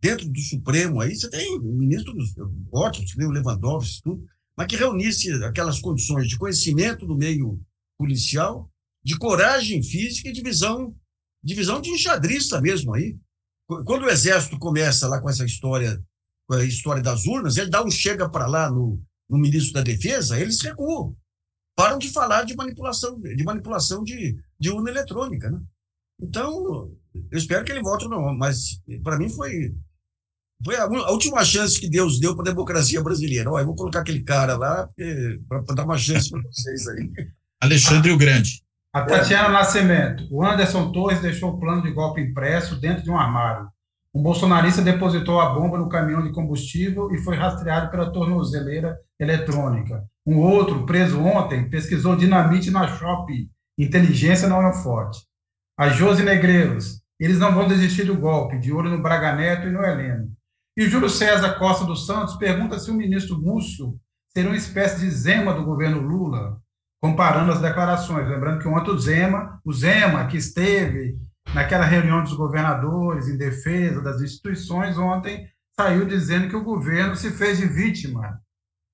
dentro do Supremo aí, você tem ministros ótimos, que o Lewandowski, tudo, mas que reunisse aquelas condições de conhecimento do meio policial, de coragem física e de visão, de enxadrista mesmo aí. Quando o Exército começa lá com essa história, a história das urnas, ele dá um chega para lá no, no ministro da Defesa, eles recuam. Param de falar de manipulação, de manipulação de, de urna eletrônica, né? Então, eu espero que ele volte não, mas para mim foi foi a, a, última chance que Deus deu para a democracia brasileira. Ó, eu vou colocar aquele cara lá para dar uma chance para vocês aí. Alexandre o Grande. A Tatiana Nascimento. O Anderson Torres deixou o plano de golpe impresso dentro de um armário. Um bolsonarista depositou a bomba no caminhão de combustível e foi rastreado pela tornozeleira eletrônica. Um outro, preso ontem, pesquisou dinamite na Shopee. Inteligência não é forte. A Josi Negreiros. Eles não vão desistir do golpe, de olho no Braga Neto e no Heleno. E Júlio César Costa dos Santos pergunta se o ministro Múcio seria uma espécie de Zema do governo Lula, comparando as declarações. Lembrando que ontem o Zema, o Zema, que esteve naquela reunião dos governadores em defesa das instituições, ontem saiu dizendo que o governo se fez de vítima.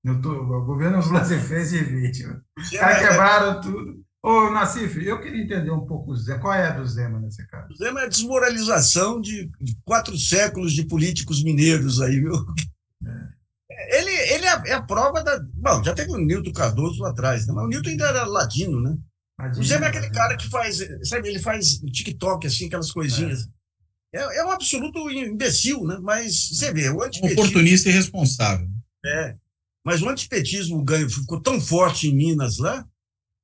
O governo Lula se fez de vítima. Os caras quebraram tudo. Ô, Nassif, eu queria entender um pouco o Zema. Qual é a do Zema nesse caso? O Zema é a desmoralização de, quatro séculos de políticos mineiros aí, viu? É. Ele, ele é, a, é, a, prova da. Bom, já teve o Nilton Cardoso lá atrás, né? mas o Nilton ainda era ladino, né? O Zema é aquele cara que faz, sabe, ele faz TikTok, assim, aquelas coisinhas. É, é, é um absoluto imbecil, né? Mas você vê, o antipetismo. Oportunista e responsável. É. Mas o antipetismo ganho, ficou tão forte em Minas lá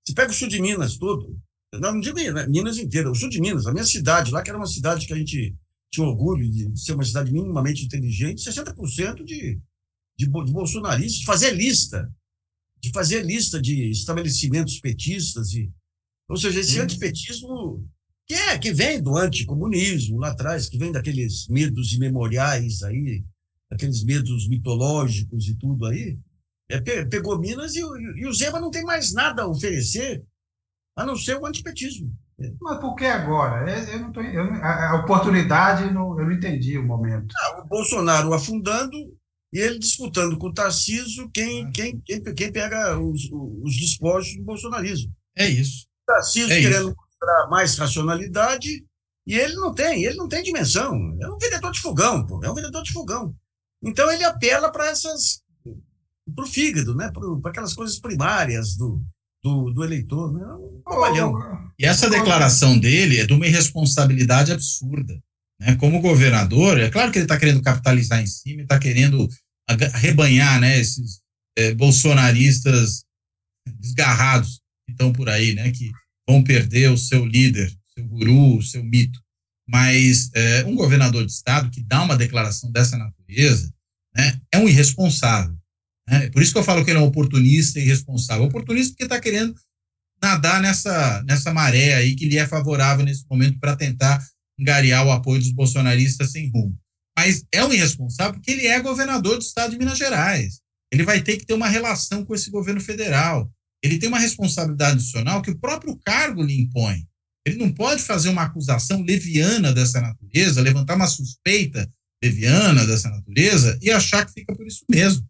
você pega o sul de Minas todo, não, não digo Minas, Minas inteira, o sul de Minas, a minha cidade lá, que era uma cidade que a gente tinha orgulho de ser uma cidade minimamente inteligente, 60% de, de, de bolsonaristas, de fazer lista, de fazer lista de estabelecimentos petistas, e, ou seja, esse hum. antipetismo que é que vem do anticomunismo lá atrás, que vem daqueles medos imemoriais aí, aqueles medos mitológicos e tudo aí, é, pegou Minas e, e, o Zema não tem mais nada a oferecer a não ser o antipetismo. Mas por que agora? Eu não tô, eu, a, oportunidade, não, eu não entendi o momento. Ah, o Bolsonaro afundando e ele disputando com o Tarcísio quem, quem, quem, quem pega os, os despojos do bolsonarismo. É isso. O Tarcísio é querendo isso. mostrar mais racionalidade e ele não tem, ele não tem dimensão. É um vendedor de fogão, pô, é um vendedor de fogão. Então ele apela para essas para o fígado, né? para aquelas coisas primárias do, do, do eleitor. Né? Um trabalhão. E essa declaração dele é de uma irresponsabilidade absurda. Né? Como governador, é claro que ele está querendo capitalizar em cima, está querendo arrebanhar né, esses é, bolsonaristas desgarrados estão por aí, né, que vão perder o seu líder, seu guru, o seu mito. Mas é, um governador de estado que dá uma declaração dessa natureza né, é um irresponsável. Né? Por isso que eu falo que ele é um oportunista e irresponsável. Oportunista porque está querendo nadar nessa, nessa maré aí que lhe é favorável nesse momento para tentar engariar o apoio dos bolsonaristas sem rumo. Mas é um irresponsável porque ele é governador do estado de Minas Gerais. Ele vai ter que ter uma relação com esse governo federal. Ele tem uma responsabilidade adicional que o próprio cargo lhe impõe. Ele não pode fazer uma acusação leviana dessa natureza, levantar uma suspeita leviana dessa natureza e achar que fica por isso mesmo.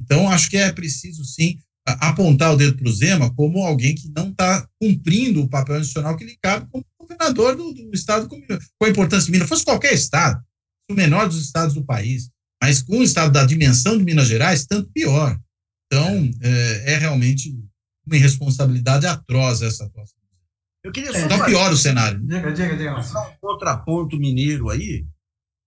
Então, acho que é preciso, sim, apontar o dedo para o Zema como alguém que não está cumprindo o papel adicional que lhe cabe como governador do, do estado com, com a importância de Minas. Fosse qualquer estado, o menor dos estados do país, mas com o estado da dimensão de Minas Gerais, tanto pior. Então, é, é realmente uma irresponsabilidade atroz essa atuação. Eu queria só. Então, piora o cenário. Diga, diga, diga. Um contraponto mineiro aí,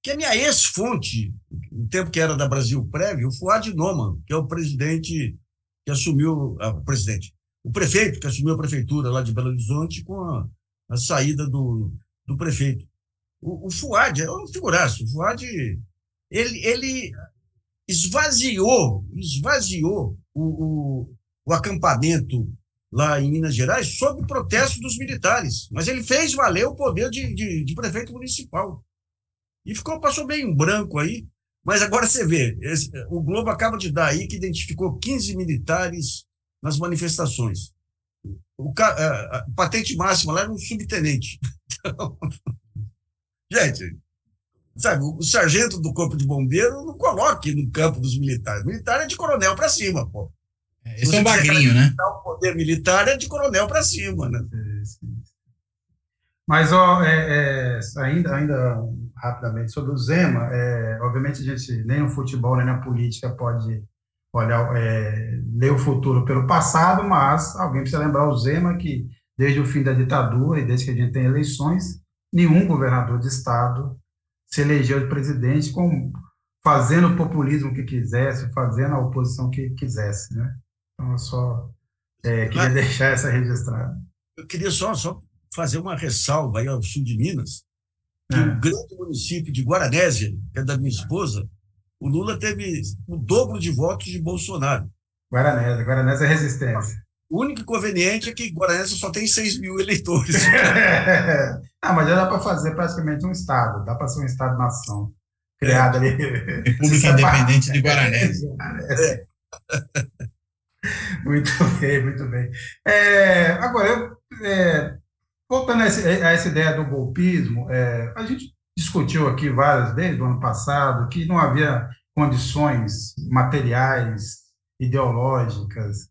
que é minha ex-fonte, no tempo que era da Brasil Prévio, o Fuad Noman, que é o presidente que assumiu, ah, o presidente, o prefeito que assumiu a prefeitura lá de Belo Horizonte com a, a saída do, do prefeito. O, o Fuad é um figuraço. O Fuad, ele, ele esvaziou, esvaziou o, o, o acampamento lá em Minas Gerais sob protesto dos militares. Mas ele fez valer o poder de, de, de prefeito municipal. E ficou, passou bem em branco aí. Mas agora você vê, esse, o Globo acaba de dar aí que identificou 15 militares nas manifestações. O, a, a, patente máxima lá era um subtenente. Então, gente, sabe, o sargento do corpo de bombeiro não coloque no campo dos militares. Militar é de coronel para cima, pô. É, esse é um bagrinho, né? O poder militar é de coronel para cima, né? Mas, ó, é, é, ainda, ainda rapidamente sobre o Zema, é, obviamente a gente nem no futebol nem na política pode olhar, é, ler o futuro pelo passado, mas alguém precisa lembrar o Zema que desde o fim da ditadura e desde que a gente tem eleições, nenhum governador de estado se elegeu de presidente com fazendo o populismo que quisesse, fazendo a oposição que quisesse, né? Então, eu só é, queria Mas, deixar essa registrada. Eu queria só, só fazer uma ressalva aí ao sul de Minas, que é. o grande município de Guaranésia, que é da minha esposa, o Lula teve o dobro de votos de Bolsonaro. Guaranésia, Guaranésia é resistência. O único inconveniente é que Guaranésia só tem 6 mil eleitores. ah, mas já dá para fazer praticamente um Estado, dá para ser um Estado-nação criado é. ali. República Independente de Guaranésia. É. Muito bem, muito bem. É, agora, eu, é, voltando a, esse, a, essa ideia do golpismo, é, a gente discutiu aqui várias vezes no ano passado que não havia condições materiais, ideológicas,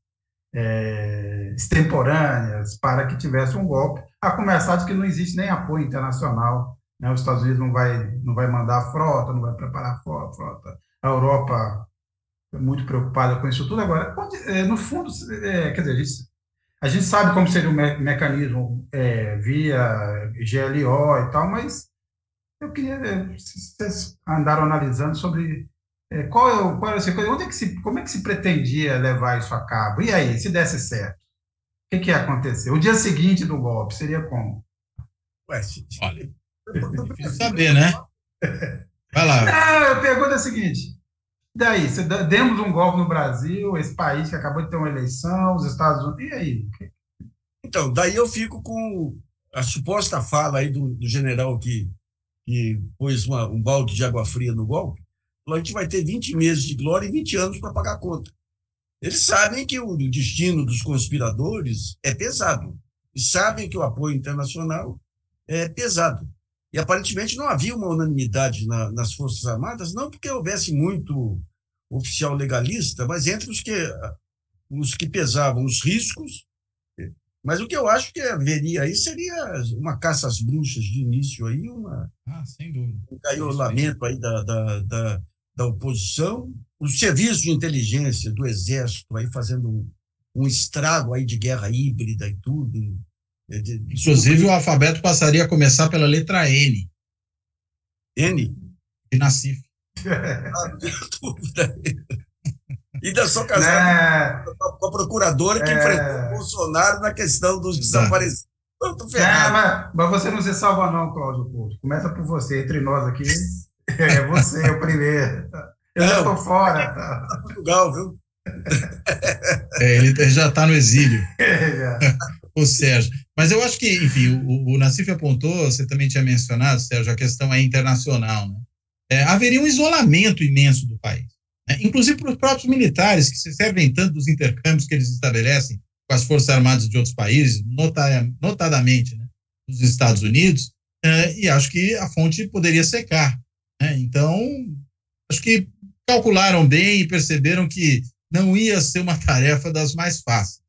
é, extemporâneas para que tivesse um golpe, a começar de que não existe nem apoio internacional. Né? Os Estados Unidos não vai, não vai mandar frota, não vai preparar frota, a Europa muito preocupada com isso tudo. Agora, é, no fundo, é, quer dizer, a gente, a gente sabe como seria o me mecanismo é, via GLO e tal, mas eu queria, é, vocês andaram analisando sobre é, qual é qual é onde é que se, como é que se pretendia levar isso a cabo? E aí, se desse certo, o que, que ia acontecer? O dia seguinte do golpe seria como? Ué, se, olha, difícil saber, né? Vai lá. Não, a pergunta é a seguinte: Daí, se demos um golpe no Brasil, esse país que acabou de ter uma eleição, os Estados Unidos, e aí? Então, daí eu fico com a suposta fala aí do, do general que, que pôs uma, um balde de água fria no golpe, a gente vai ter 20 meses de glória e 20 anos para pagar a conta. Eles sabem que o destino dos conspiradores é pesado. E sabem que o apoio internacional é pesado. E aparentemente não havia uma unanimidade na, nas Forças Armadas, não porque houvesse muito oficial legalista, mas entre os que, os que pesavam os riscos. Mas o que eu acho que haveria aí seria uma caça às bruxas de início aí, uma, ah, sem dúvida. um caiolamento aí da, da, da, da oposição, o serviço de inteligência do exército aí fazendo um, um estrago aí de guerra híbrida e tudo, Inclusive, o alfabeto passaria a começar pela letra N. N? De Nassif. Ainda sou casado é... com a procuradora que é... enfrentou o Bolsonaro na questão dos desaparecidos. É, mas, mas, você não se salva, não, Cláudio Couto. Começa por você, entre nós aqui. É você, o primeiro. Eu não, já estou fora. Tá. Portugal, viu? É, ele já está no exílio. É, já. o Sérgio. Mas eu acho que, enfim, o, o apontou, você também tinha mencionado, Sérgio, a questão é internacional, né? É, haveria um isolamento imenso do país. Né? Inclusive para os próprios militares, que se servem tanto dos intercâmbios que eles estabelecem com as Forças Armadas de outros países, notadamente né, dos Estados Unidos, é, e acho que a fonte poderia secar. Né? Então, acho que calcularam bem e perceberam que não ia ser uma tarefa das mais fáceis.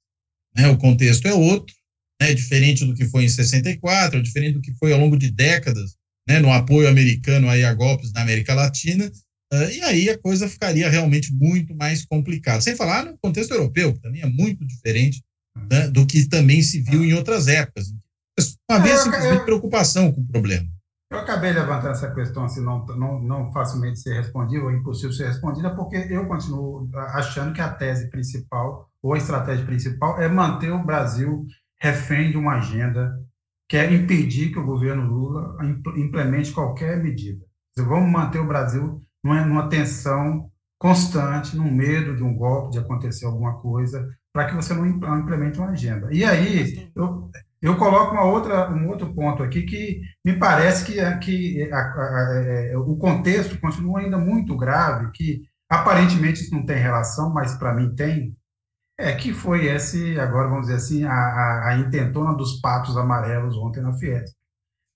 Né? O contexto é outro, né? diferente do que foi em 64, diferente do que foi ao longo de décadas, né? no apoio americano aí a golpes na América Latina, uh, e aí a coisa ficaria realmente muito mais complicada. Sem falar no contexto europeu, que também é muito diferente né? do que também se viu em outras épocas. Havia simplesmente preocupação com o problema. Eu acabei levantando essa questão assim, não, não, não facilmente ser respondida, ou impossível ser respondida, porque eu continuo achando que a tese principal, ou a estratégia principal, é manter o Brasil refém de uma agenda que é impedir que o governo Lula implemente qualquer medida. Vamos manter o Brasil numa, tensão constante, num medo de um golpe, de acontecer alguma coisa, para que você não implemente uma agenda. E aí, eu, eu coloco uma outra, um outro ponto aqui que me parece que, que a, a, a, é, o contexto continua ainda muito grave, que aparentemente isso não tem relação, mas para mim tem, é que foi esse, agora vamos dizer assim, a, a, intentona dos patos amarelos ontem na Fiesp,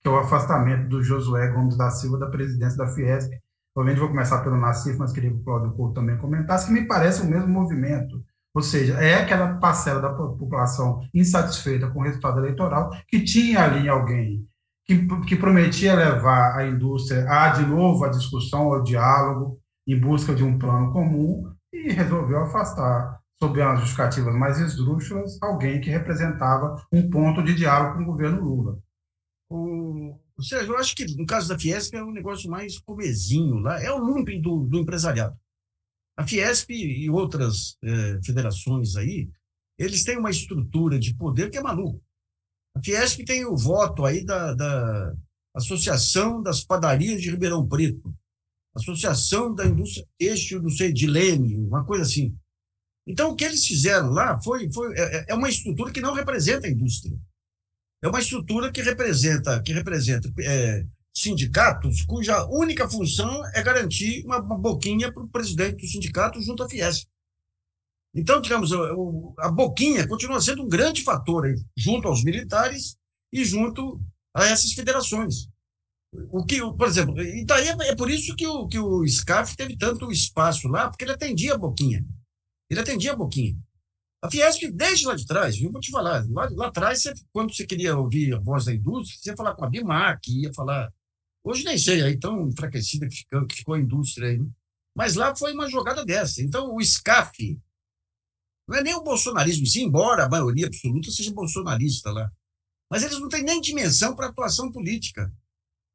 que é o afastamento do Josué Gomes da Silva da presidência da Fiesp. Obviamente vou começar pelo Nassif, mas queria que o Cláudio Couto também comentasse, que me parece o mesmo movimento ou seja, é aquela parcela da população insatisfeita com o resultado eleitoral que tinha ali alguém que, que prometia levar a indústria a, de novo, a discussão, ao diálogo, em busca de um plano comum, e resolveu afastar, sob as justificativas mais esdrúxulas, alguém que representava um ponto de diálogo com o governo Lula. O, Sérgio, eu acho que no caso da Fiesp é um negócio mais comezinho lá, é o lumpen do, do empresariado. A Fiesp e outras é, federações aí, eles têm uma estrutura de poder que é maluco. A Fiesp tem o voto aí da, da Associação das Padarias de Ribeirão Preto, Associação da Indústria Têxtil, não sei, de Leme, uma coisa assim. Então, o que eles fizeram lá foi, foi é, é, é uma estrutura que não representa a indústria. É uma estrutura que representa, que representa é, sindicatos cuja única função é garantir uma, boquinha para o presidente do sindicato junto à Fiesp. Então, digamos, a boquinha continua sendo um grande fator junto aos militares e junto a essas federações. O que, por exemplo, e daí é, é por isso que o, que o SCAF teve tanto espaço lá, porque ele atendia a boquinha. Ele atendia boquinha. A Fiesp, desde lá de trás, viu? Vou te falar, lá, lá atrás, você, quando você queria ouvir a voz da indústria, você ia falar com a Bimac, ia falar Hoje nem sei, aí tão enfraquecida que ficou, que ficou a indústria aí. Né? Mas lá foi uma jogada dessa. Então, o SCAF não é nem o bolsonarismo, sim, embora a maioria absoluta seja bolsonarista lá. Mas eles não têm nem dimensão para atuação política.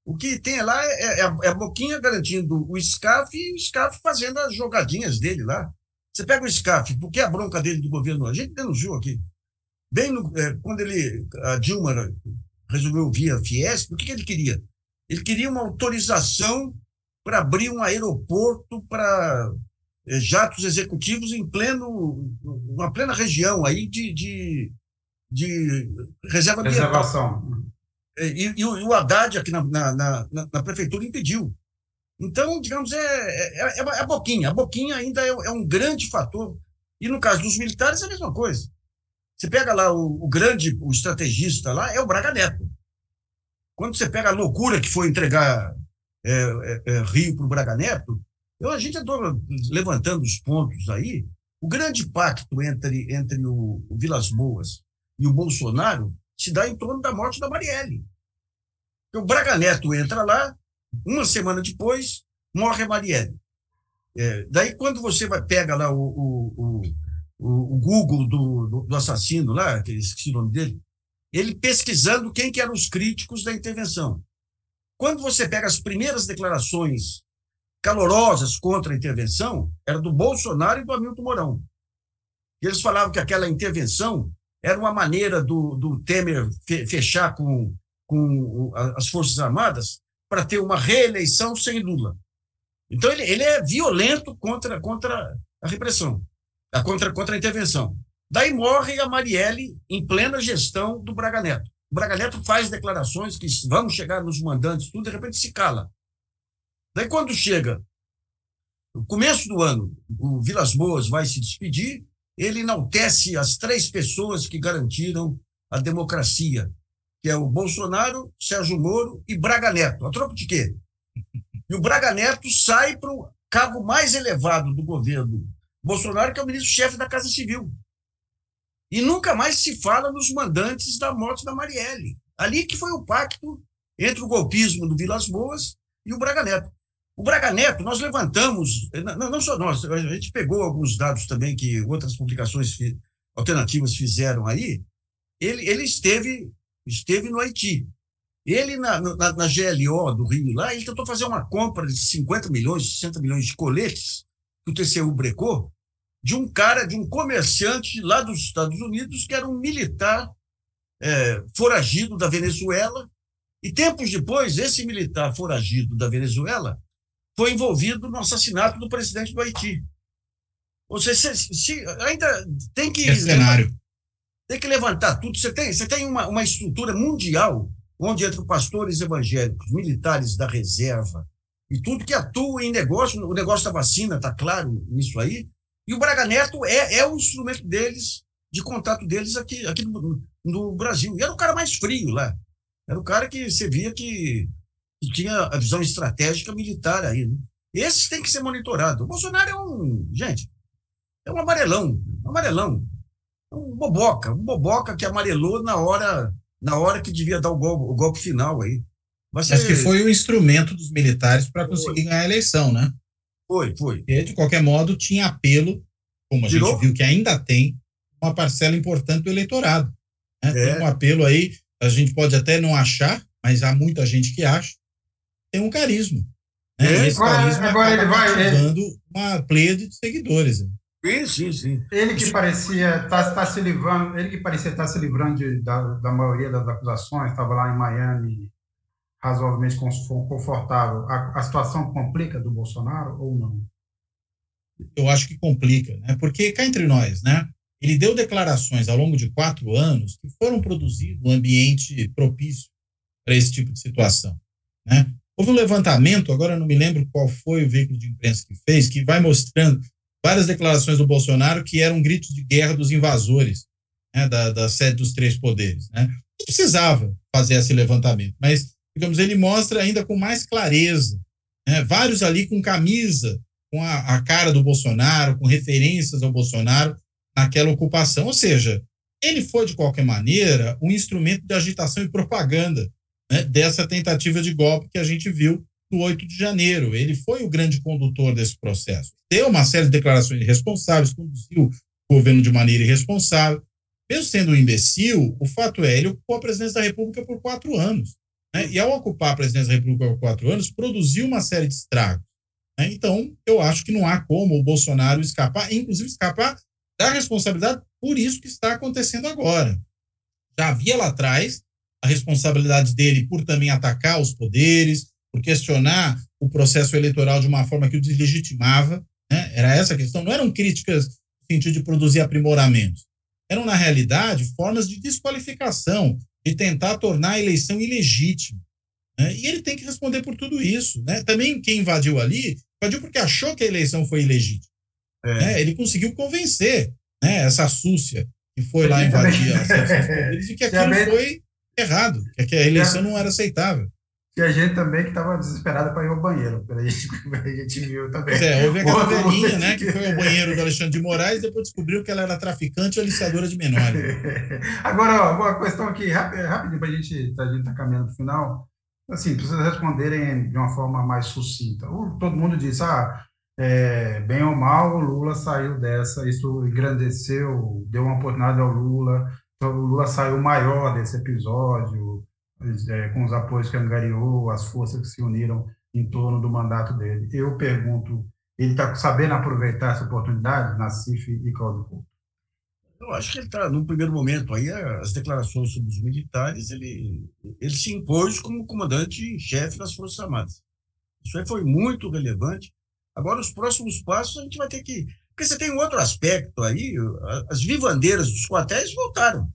O que tem lá é, é, é a Boquinha garantindo o SCAF e o SCAF fazendo as jogadinhas dele lá. Você pega o SCAF, por que a bronca dele do governo? A gente denunciou aqui. Bem no, é, quando ele, a Dilma resolveu vir a Fiesp, o que, que ele queria? Ele queria uma autorização para abrir um aeroporto para eh, jatos executivos em pleno, uma plena região aí de, de, de reserva Reservação. E, e, o Haddad aqui na, na, na, na, prefeitura impediu. Então, digamos, é, é, é, é a boquinha. A boquinha ainda é, é, um grande fator. E no caso dos militares é a mesma coisa. Você pega lá o, o grande, o estrategista lá, é o Braga Neto. Quando você pega a loucura que foi entregar é, é, Rio para o Braga Neto, eu, a gente adora levantando os pontos aí. O grande pacto entre, entre o, o Vilas Boas e o Bolsonaro se dá em torno da morte da Marielle. O Braga Neto entra lá, uma semana depois, morre a Marielle. É, daí, quando você vai, pega lá o, o, o, o Google do, do, assassino lá, que esqueci o nome dele, ele pesquisando quem que eram os críticos da intervenção. Quando você pega as primeiras declarações calorosas contra a intervenção, era do Bolsonaro e do Hamilton Mourão. Eles falavam que aquela intervenção era uma maneira do, do Temer fechar com, com as Forças Armadas para ter uma reeleição sem Lula. Então, ele, ele é violento contra, contra a repressão, contra, contra a intervenção. Daí morre a Marielle em plena gestão do Braga Neto. O Braga Neto faz declarações que vamos chegar nos mandantes, tudo, de repente se cala. Daí, quando chega no começo do ano, o Vilas Boas vai se despedir, ele enaltece as três pessoas que garantiram a democracia, que é o Bolsonaro, Sérgio Moro e Braga Neto. A troco de quê? E o Braga Neto sai para o cargo mais elevado do governo Bolsonaro, que é o ministro-chefe da Casa Civil. E nunca mais se fala nos mandantes da morte da Marielle. Ali que foi o pacto entre o golpismo do Vilas Boas e o Braga Neto. O Braga Neto, nós levantamos, não, não só nós, a gente pegou alguns dados também que outras publicações alternativas fizeram aí. Ele, ele esteve, esteve no Haiti. Ele, na, na, na, GLO do Rio, lá, ele tentou fazer uma compra de 50 milhões, 60 milhões de coletes que o TCU brecou, de um cara, de um comerciante lá dos Estados Unidos, que era um militar é, foragido da Venezuela. E tempos depois, esse militar foragido da Venezuela foi envolvido no assassinato do presidente do Haiti. Ou seja, se, se, ainda tem que. cenário. Tem que levantar tudo. Você tem, você tem uma, uma estrutura mundial onde entre pastores evangélicos, militares da reserva e tudo que atua em negócio, o negócio da vacina, está claro nisso aí. E o Braga Neto é, é o instrumento deles, de contato deles aqui, aqui no, no Brasil. E era o cara mais frio lá. Era o cara que você via que que tinha a visão estratégica militar aí. Né? Esses têm que ser monitorados. O Bolsonaro é um. Gente, é um amarelão. Um amarelão. É um boboca. Um boboca que amarelou na hora, na hora que devia dar o golpe, o golpe final aí. Mas, Mas que foi o instrumento dos militares para conseguir ganhar a eleição, né? Foi, foi. E, de qualquer modo, tinha apelo, como a Girou? gente viu que ainda tem, uma parcela importante do eleitorado. Né? É. Tem um apelo aí, a gente pode até não achar, mas há muita gente que acha, tem um carisma. Né? É, esse carisma agora ele vai dando uma pleia de seguidores. Sim, sim, sim. Ele que parecia estar tá, tá se livrando, ele que parecia estar tá se livrando de, da, da maioria das acusações, estava lá em Miami razoavelmente confortável. A, a situação complica do Bolsonaro ou não? Eu acho que complica, né? Porque cá entre nós, né? Ele deu declarações ao longo de quatro anos que foram produzidas um ambiente propício para esse tipo de situação, né? Houve um levantamento, agora não me lembro qual foi o veículo de imprensa que fez, que vai mostrando várias declarações do Bolsonaro que eram gritos de guerra dos invasores né, da, da sede dos três poderes. Né? Não precisava fazer esse levantamento, mas, digamos, ele mostra ainda com mais clareza, né, vários ali com camisa, com a, a cara do Bolsonaro, com referências ao Bolsonaro naquela ocupação. Ou seja, ele foi, de qualquer maneira, um instrumento de agitação e propaganda né, dessa tentativa de golpe que a gente viu no 8 de janeiro. Ele foi o grande condutor desse processo. Deu uma série de declarações irresponsáveis, conduziu o governo de maneira irresponsável. Mesmo sendo um imbecil, o fato é, ele ocupou a presidência da República por quatro anos. Né? E ao ocupar a presidência da República por quatro anos, produziu uma série de estragos. Né? Então, eu acho que não há como o Bolsonaro escapar, inclusive escapar da responsabilidade por isso que está acontecendo agora. Já havia lá atrás a responsabilidade dele por também atacar os poderes, por questionar o processo eleitoral de uma forma que o deslegitimava. Né? Era essa a questão. Não eram críticas no sentido de produzir aprimoramentos. Eram, na realidade, formas de desqualificação, de tentar tornar a eleição ilegítima. Né? E ele tem que responder por tudo isso. Né? Também quem invadiu ali, invadiu porque achou que a eleição foi ilegítima. É. Né? Ele conseguiu convencer né, essa súcia que foi lá invadir a de que aquilo foi errado, que a eleição não era aceitável. E a gente também que estava desesperada para ir ao banheiro, a gente, a gente viu também. É, houve aquela velhinha, né, que foi ao banheiro do Alexandre de Moraes e depois descobriu que ela era traficante e aliciadora de menores. Agora, ó, uma questão aqui, rapidinho, para a gente estar tá caminhando para o final. Assim, precisa responderem de uma forma mais sucinta. Todo mundo diz, ah, é, bem ou mal, o Lula saiu dessa, isso engrandeceu, deu uma oportunidade ao Lula, então, o Lula saiu maior desse episódio, é, com os apoios que angariou, as forças que se uniram em torno do mandato dele. Eu pergunto, ele está sabendo aproveitar essa oportunidade, Nassif e Cláudio Couto? Eu acho que ele está, no primeiro momento, aí as declarações sobre os militares, ele, ele se impôs como comandante-chefe das Forças Armadas. Isso aí foi muito relevante. Agora, os próximos passos, a gente vai ter que Porque você tem um outro aspecto aí, as vivandeiras dos quartéis voltaram.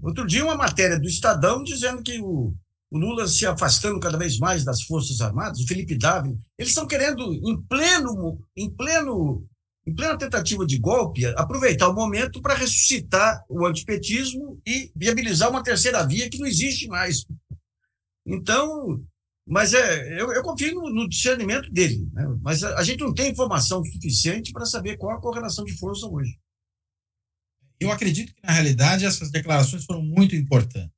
Outro dia, uma matéria do Estadão dizendo que o, o Lula se afastando cada vez mais das Forças Armadas, o Felipe Dávila, eles estão querendo, em pleno, em pleno, em plena tentativa de golpe, aproveitar o momento para ressuscitar o antipetismo e viabilizar uma terceira via que não existe mais. Então, mas é, eu, eu confio no, no, discernimento dele, né? mas a, a, gente não tem informação suficiente para saber qual a correlação de força hoje. Eu acredito que, na realidade, essas declarações foram muito importantes.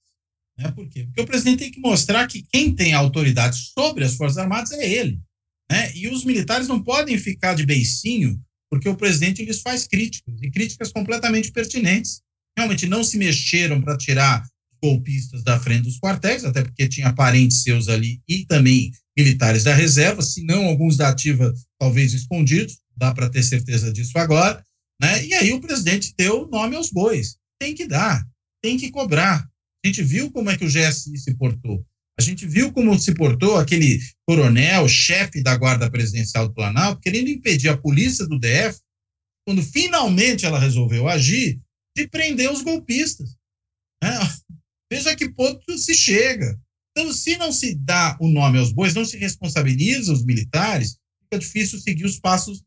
Né? Por quê? Porque o presidente tem que mostrar que quem tem autoridade sobre as Forças Armadas é ele. Né? E os militares não podem ficar de beicinho, porque o presidente lhes faz críticas, e críticas completamente pertinentes. Realmente não se mexeram para tirar golpistas da frente dos quartéis, até porque tinha parentes seus ali e também militares da reserva, se não alguns da ativa talvez escondidos, dá para ter certeza disso agora, né? E aí o presidente deu nome aos bois. Tem que dar, tem que cobrar. A gente viu como é que o GSI se portou. A gente viu como se portou aquele coronel, chefe da Guarda Presidencial do Planalto, querendo impedir a polícia do DF, quando finalmente ela resolveu agir, de prender os golpistas. Né? Veja que ponto se chega. Então, se não se dá o nome aos bois, não se responsabiliza os militares, fica difícil seguir os passos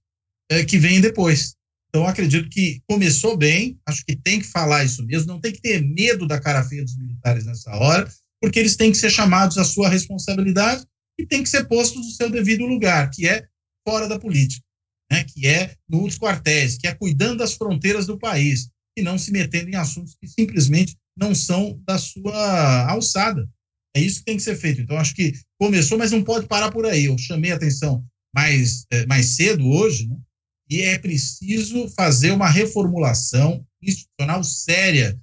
é, que vêm depois. Então, acredito que começou bem, acho que tem que falar isso mesmo, não tem que ter medo da cara feia dos militares nessa hora, porque eles têm que ser chamados à sua responsabilidade e têm que ser postos no seu devido lugar, que é fora da política, né? que é nos quartéis, que é cuidando das fronteiras do país, e não se metendo em assuntos que simplesmente não são da sua alçada. É isso que tem que ser feito. Então, acho que começou, mas não pode parar por aí. Eu chamei a atenção mais, é, mais cedo hoje, né? E é preciso fazer uma reformulação institucional séria,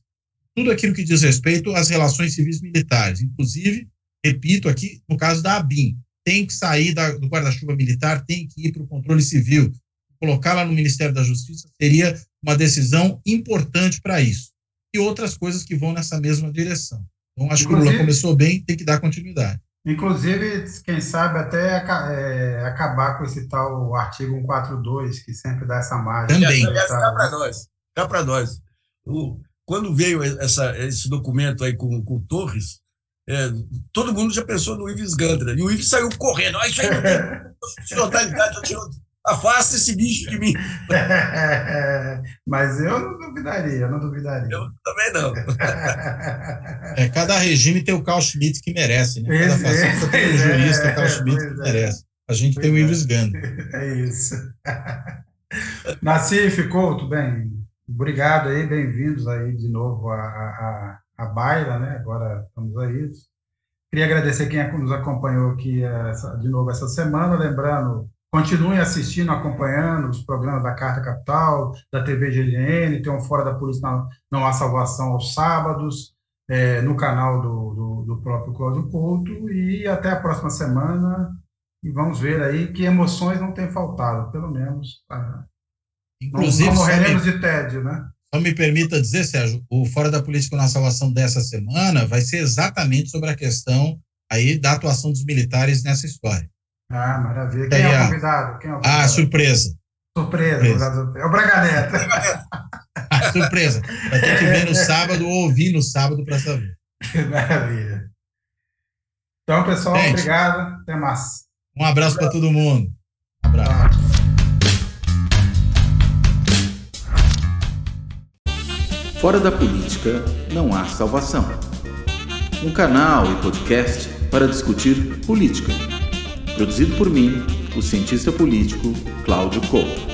tudo aquilo que diz respeito às relações civis militares. Inclusive, repito aqui, no caso da ABIN, tem que sair da, do guarda-chuva militar, tem que ir para o controle civil. Colocá-la no Ministério da Justiça seria uma decisão importante para isso e outras coisas que vão nessa mesma direção. Então, acho inclusive, que o Lula começou bem, tem que dar continuidade. Inclusive, quem sabe até é, acabar com esse tal artigo 142, que sempre dá essa margem. Também. Dá para nós. Dá para nós. O, quando veio essa, esse documento aí com, com Torres, é, todo mundo já pensou no Ives Gandra. E o Ives saiu correndo. Ah, isso aí não tem totalidade, Afasta esse bicho de mim. Mas eu não duvidaria, não duvidaria. Eu também não. É, cada regime tem o Carl Schmitt que merece, né? Cada faceta tem o jurista Carl Schmitt que é. merece. A gente tem o Ives Gandhi. É isso. Nassif, Couto, bem, obrigado aí, bem-vindos aí de novo à, à, à Baila, né? Agora estamos aí. Queria agradecer quem nos acompanhou aqui essa, de novo essa semana, lembrando Continuem assistindo, acompanhando os programas da Carta Capital, da TV GLN, tem um Fora da Polícia Não, não Há Salvação aos sábados, é, no canal do, do, do, próprio Cláudio Couto, e até a próxima semana, e vamos ver aí que emoções não têm faltado, pelo menos. Tá? Inclusive, não, não morreremos me, de tédio, né? Só me permita dizer, Sérgio, o Fora da Política na Salvação dessa semana vai ser exatamente sobre a questão aí da atuação dos militares nessa história. Ah, maravilha. Quem é o convidado? Quem é o ah, convidado? Ah, surpresa. Surpresa. surpresa. É o Braga Neto. ah, surpresa. Vai ter que ver no sábado ou ouvir no sábado para saber. Maravilha. Então, pessoal, Gente, obrigado. Até mais. Um abraço para todo mundo. Um abraço. Fora da política não há salvação. Um canal e podcast para discutir política Produzido por mim, o cientista político Cláudio Couto.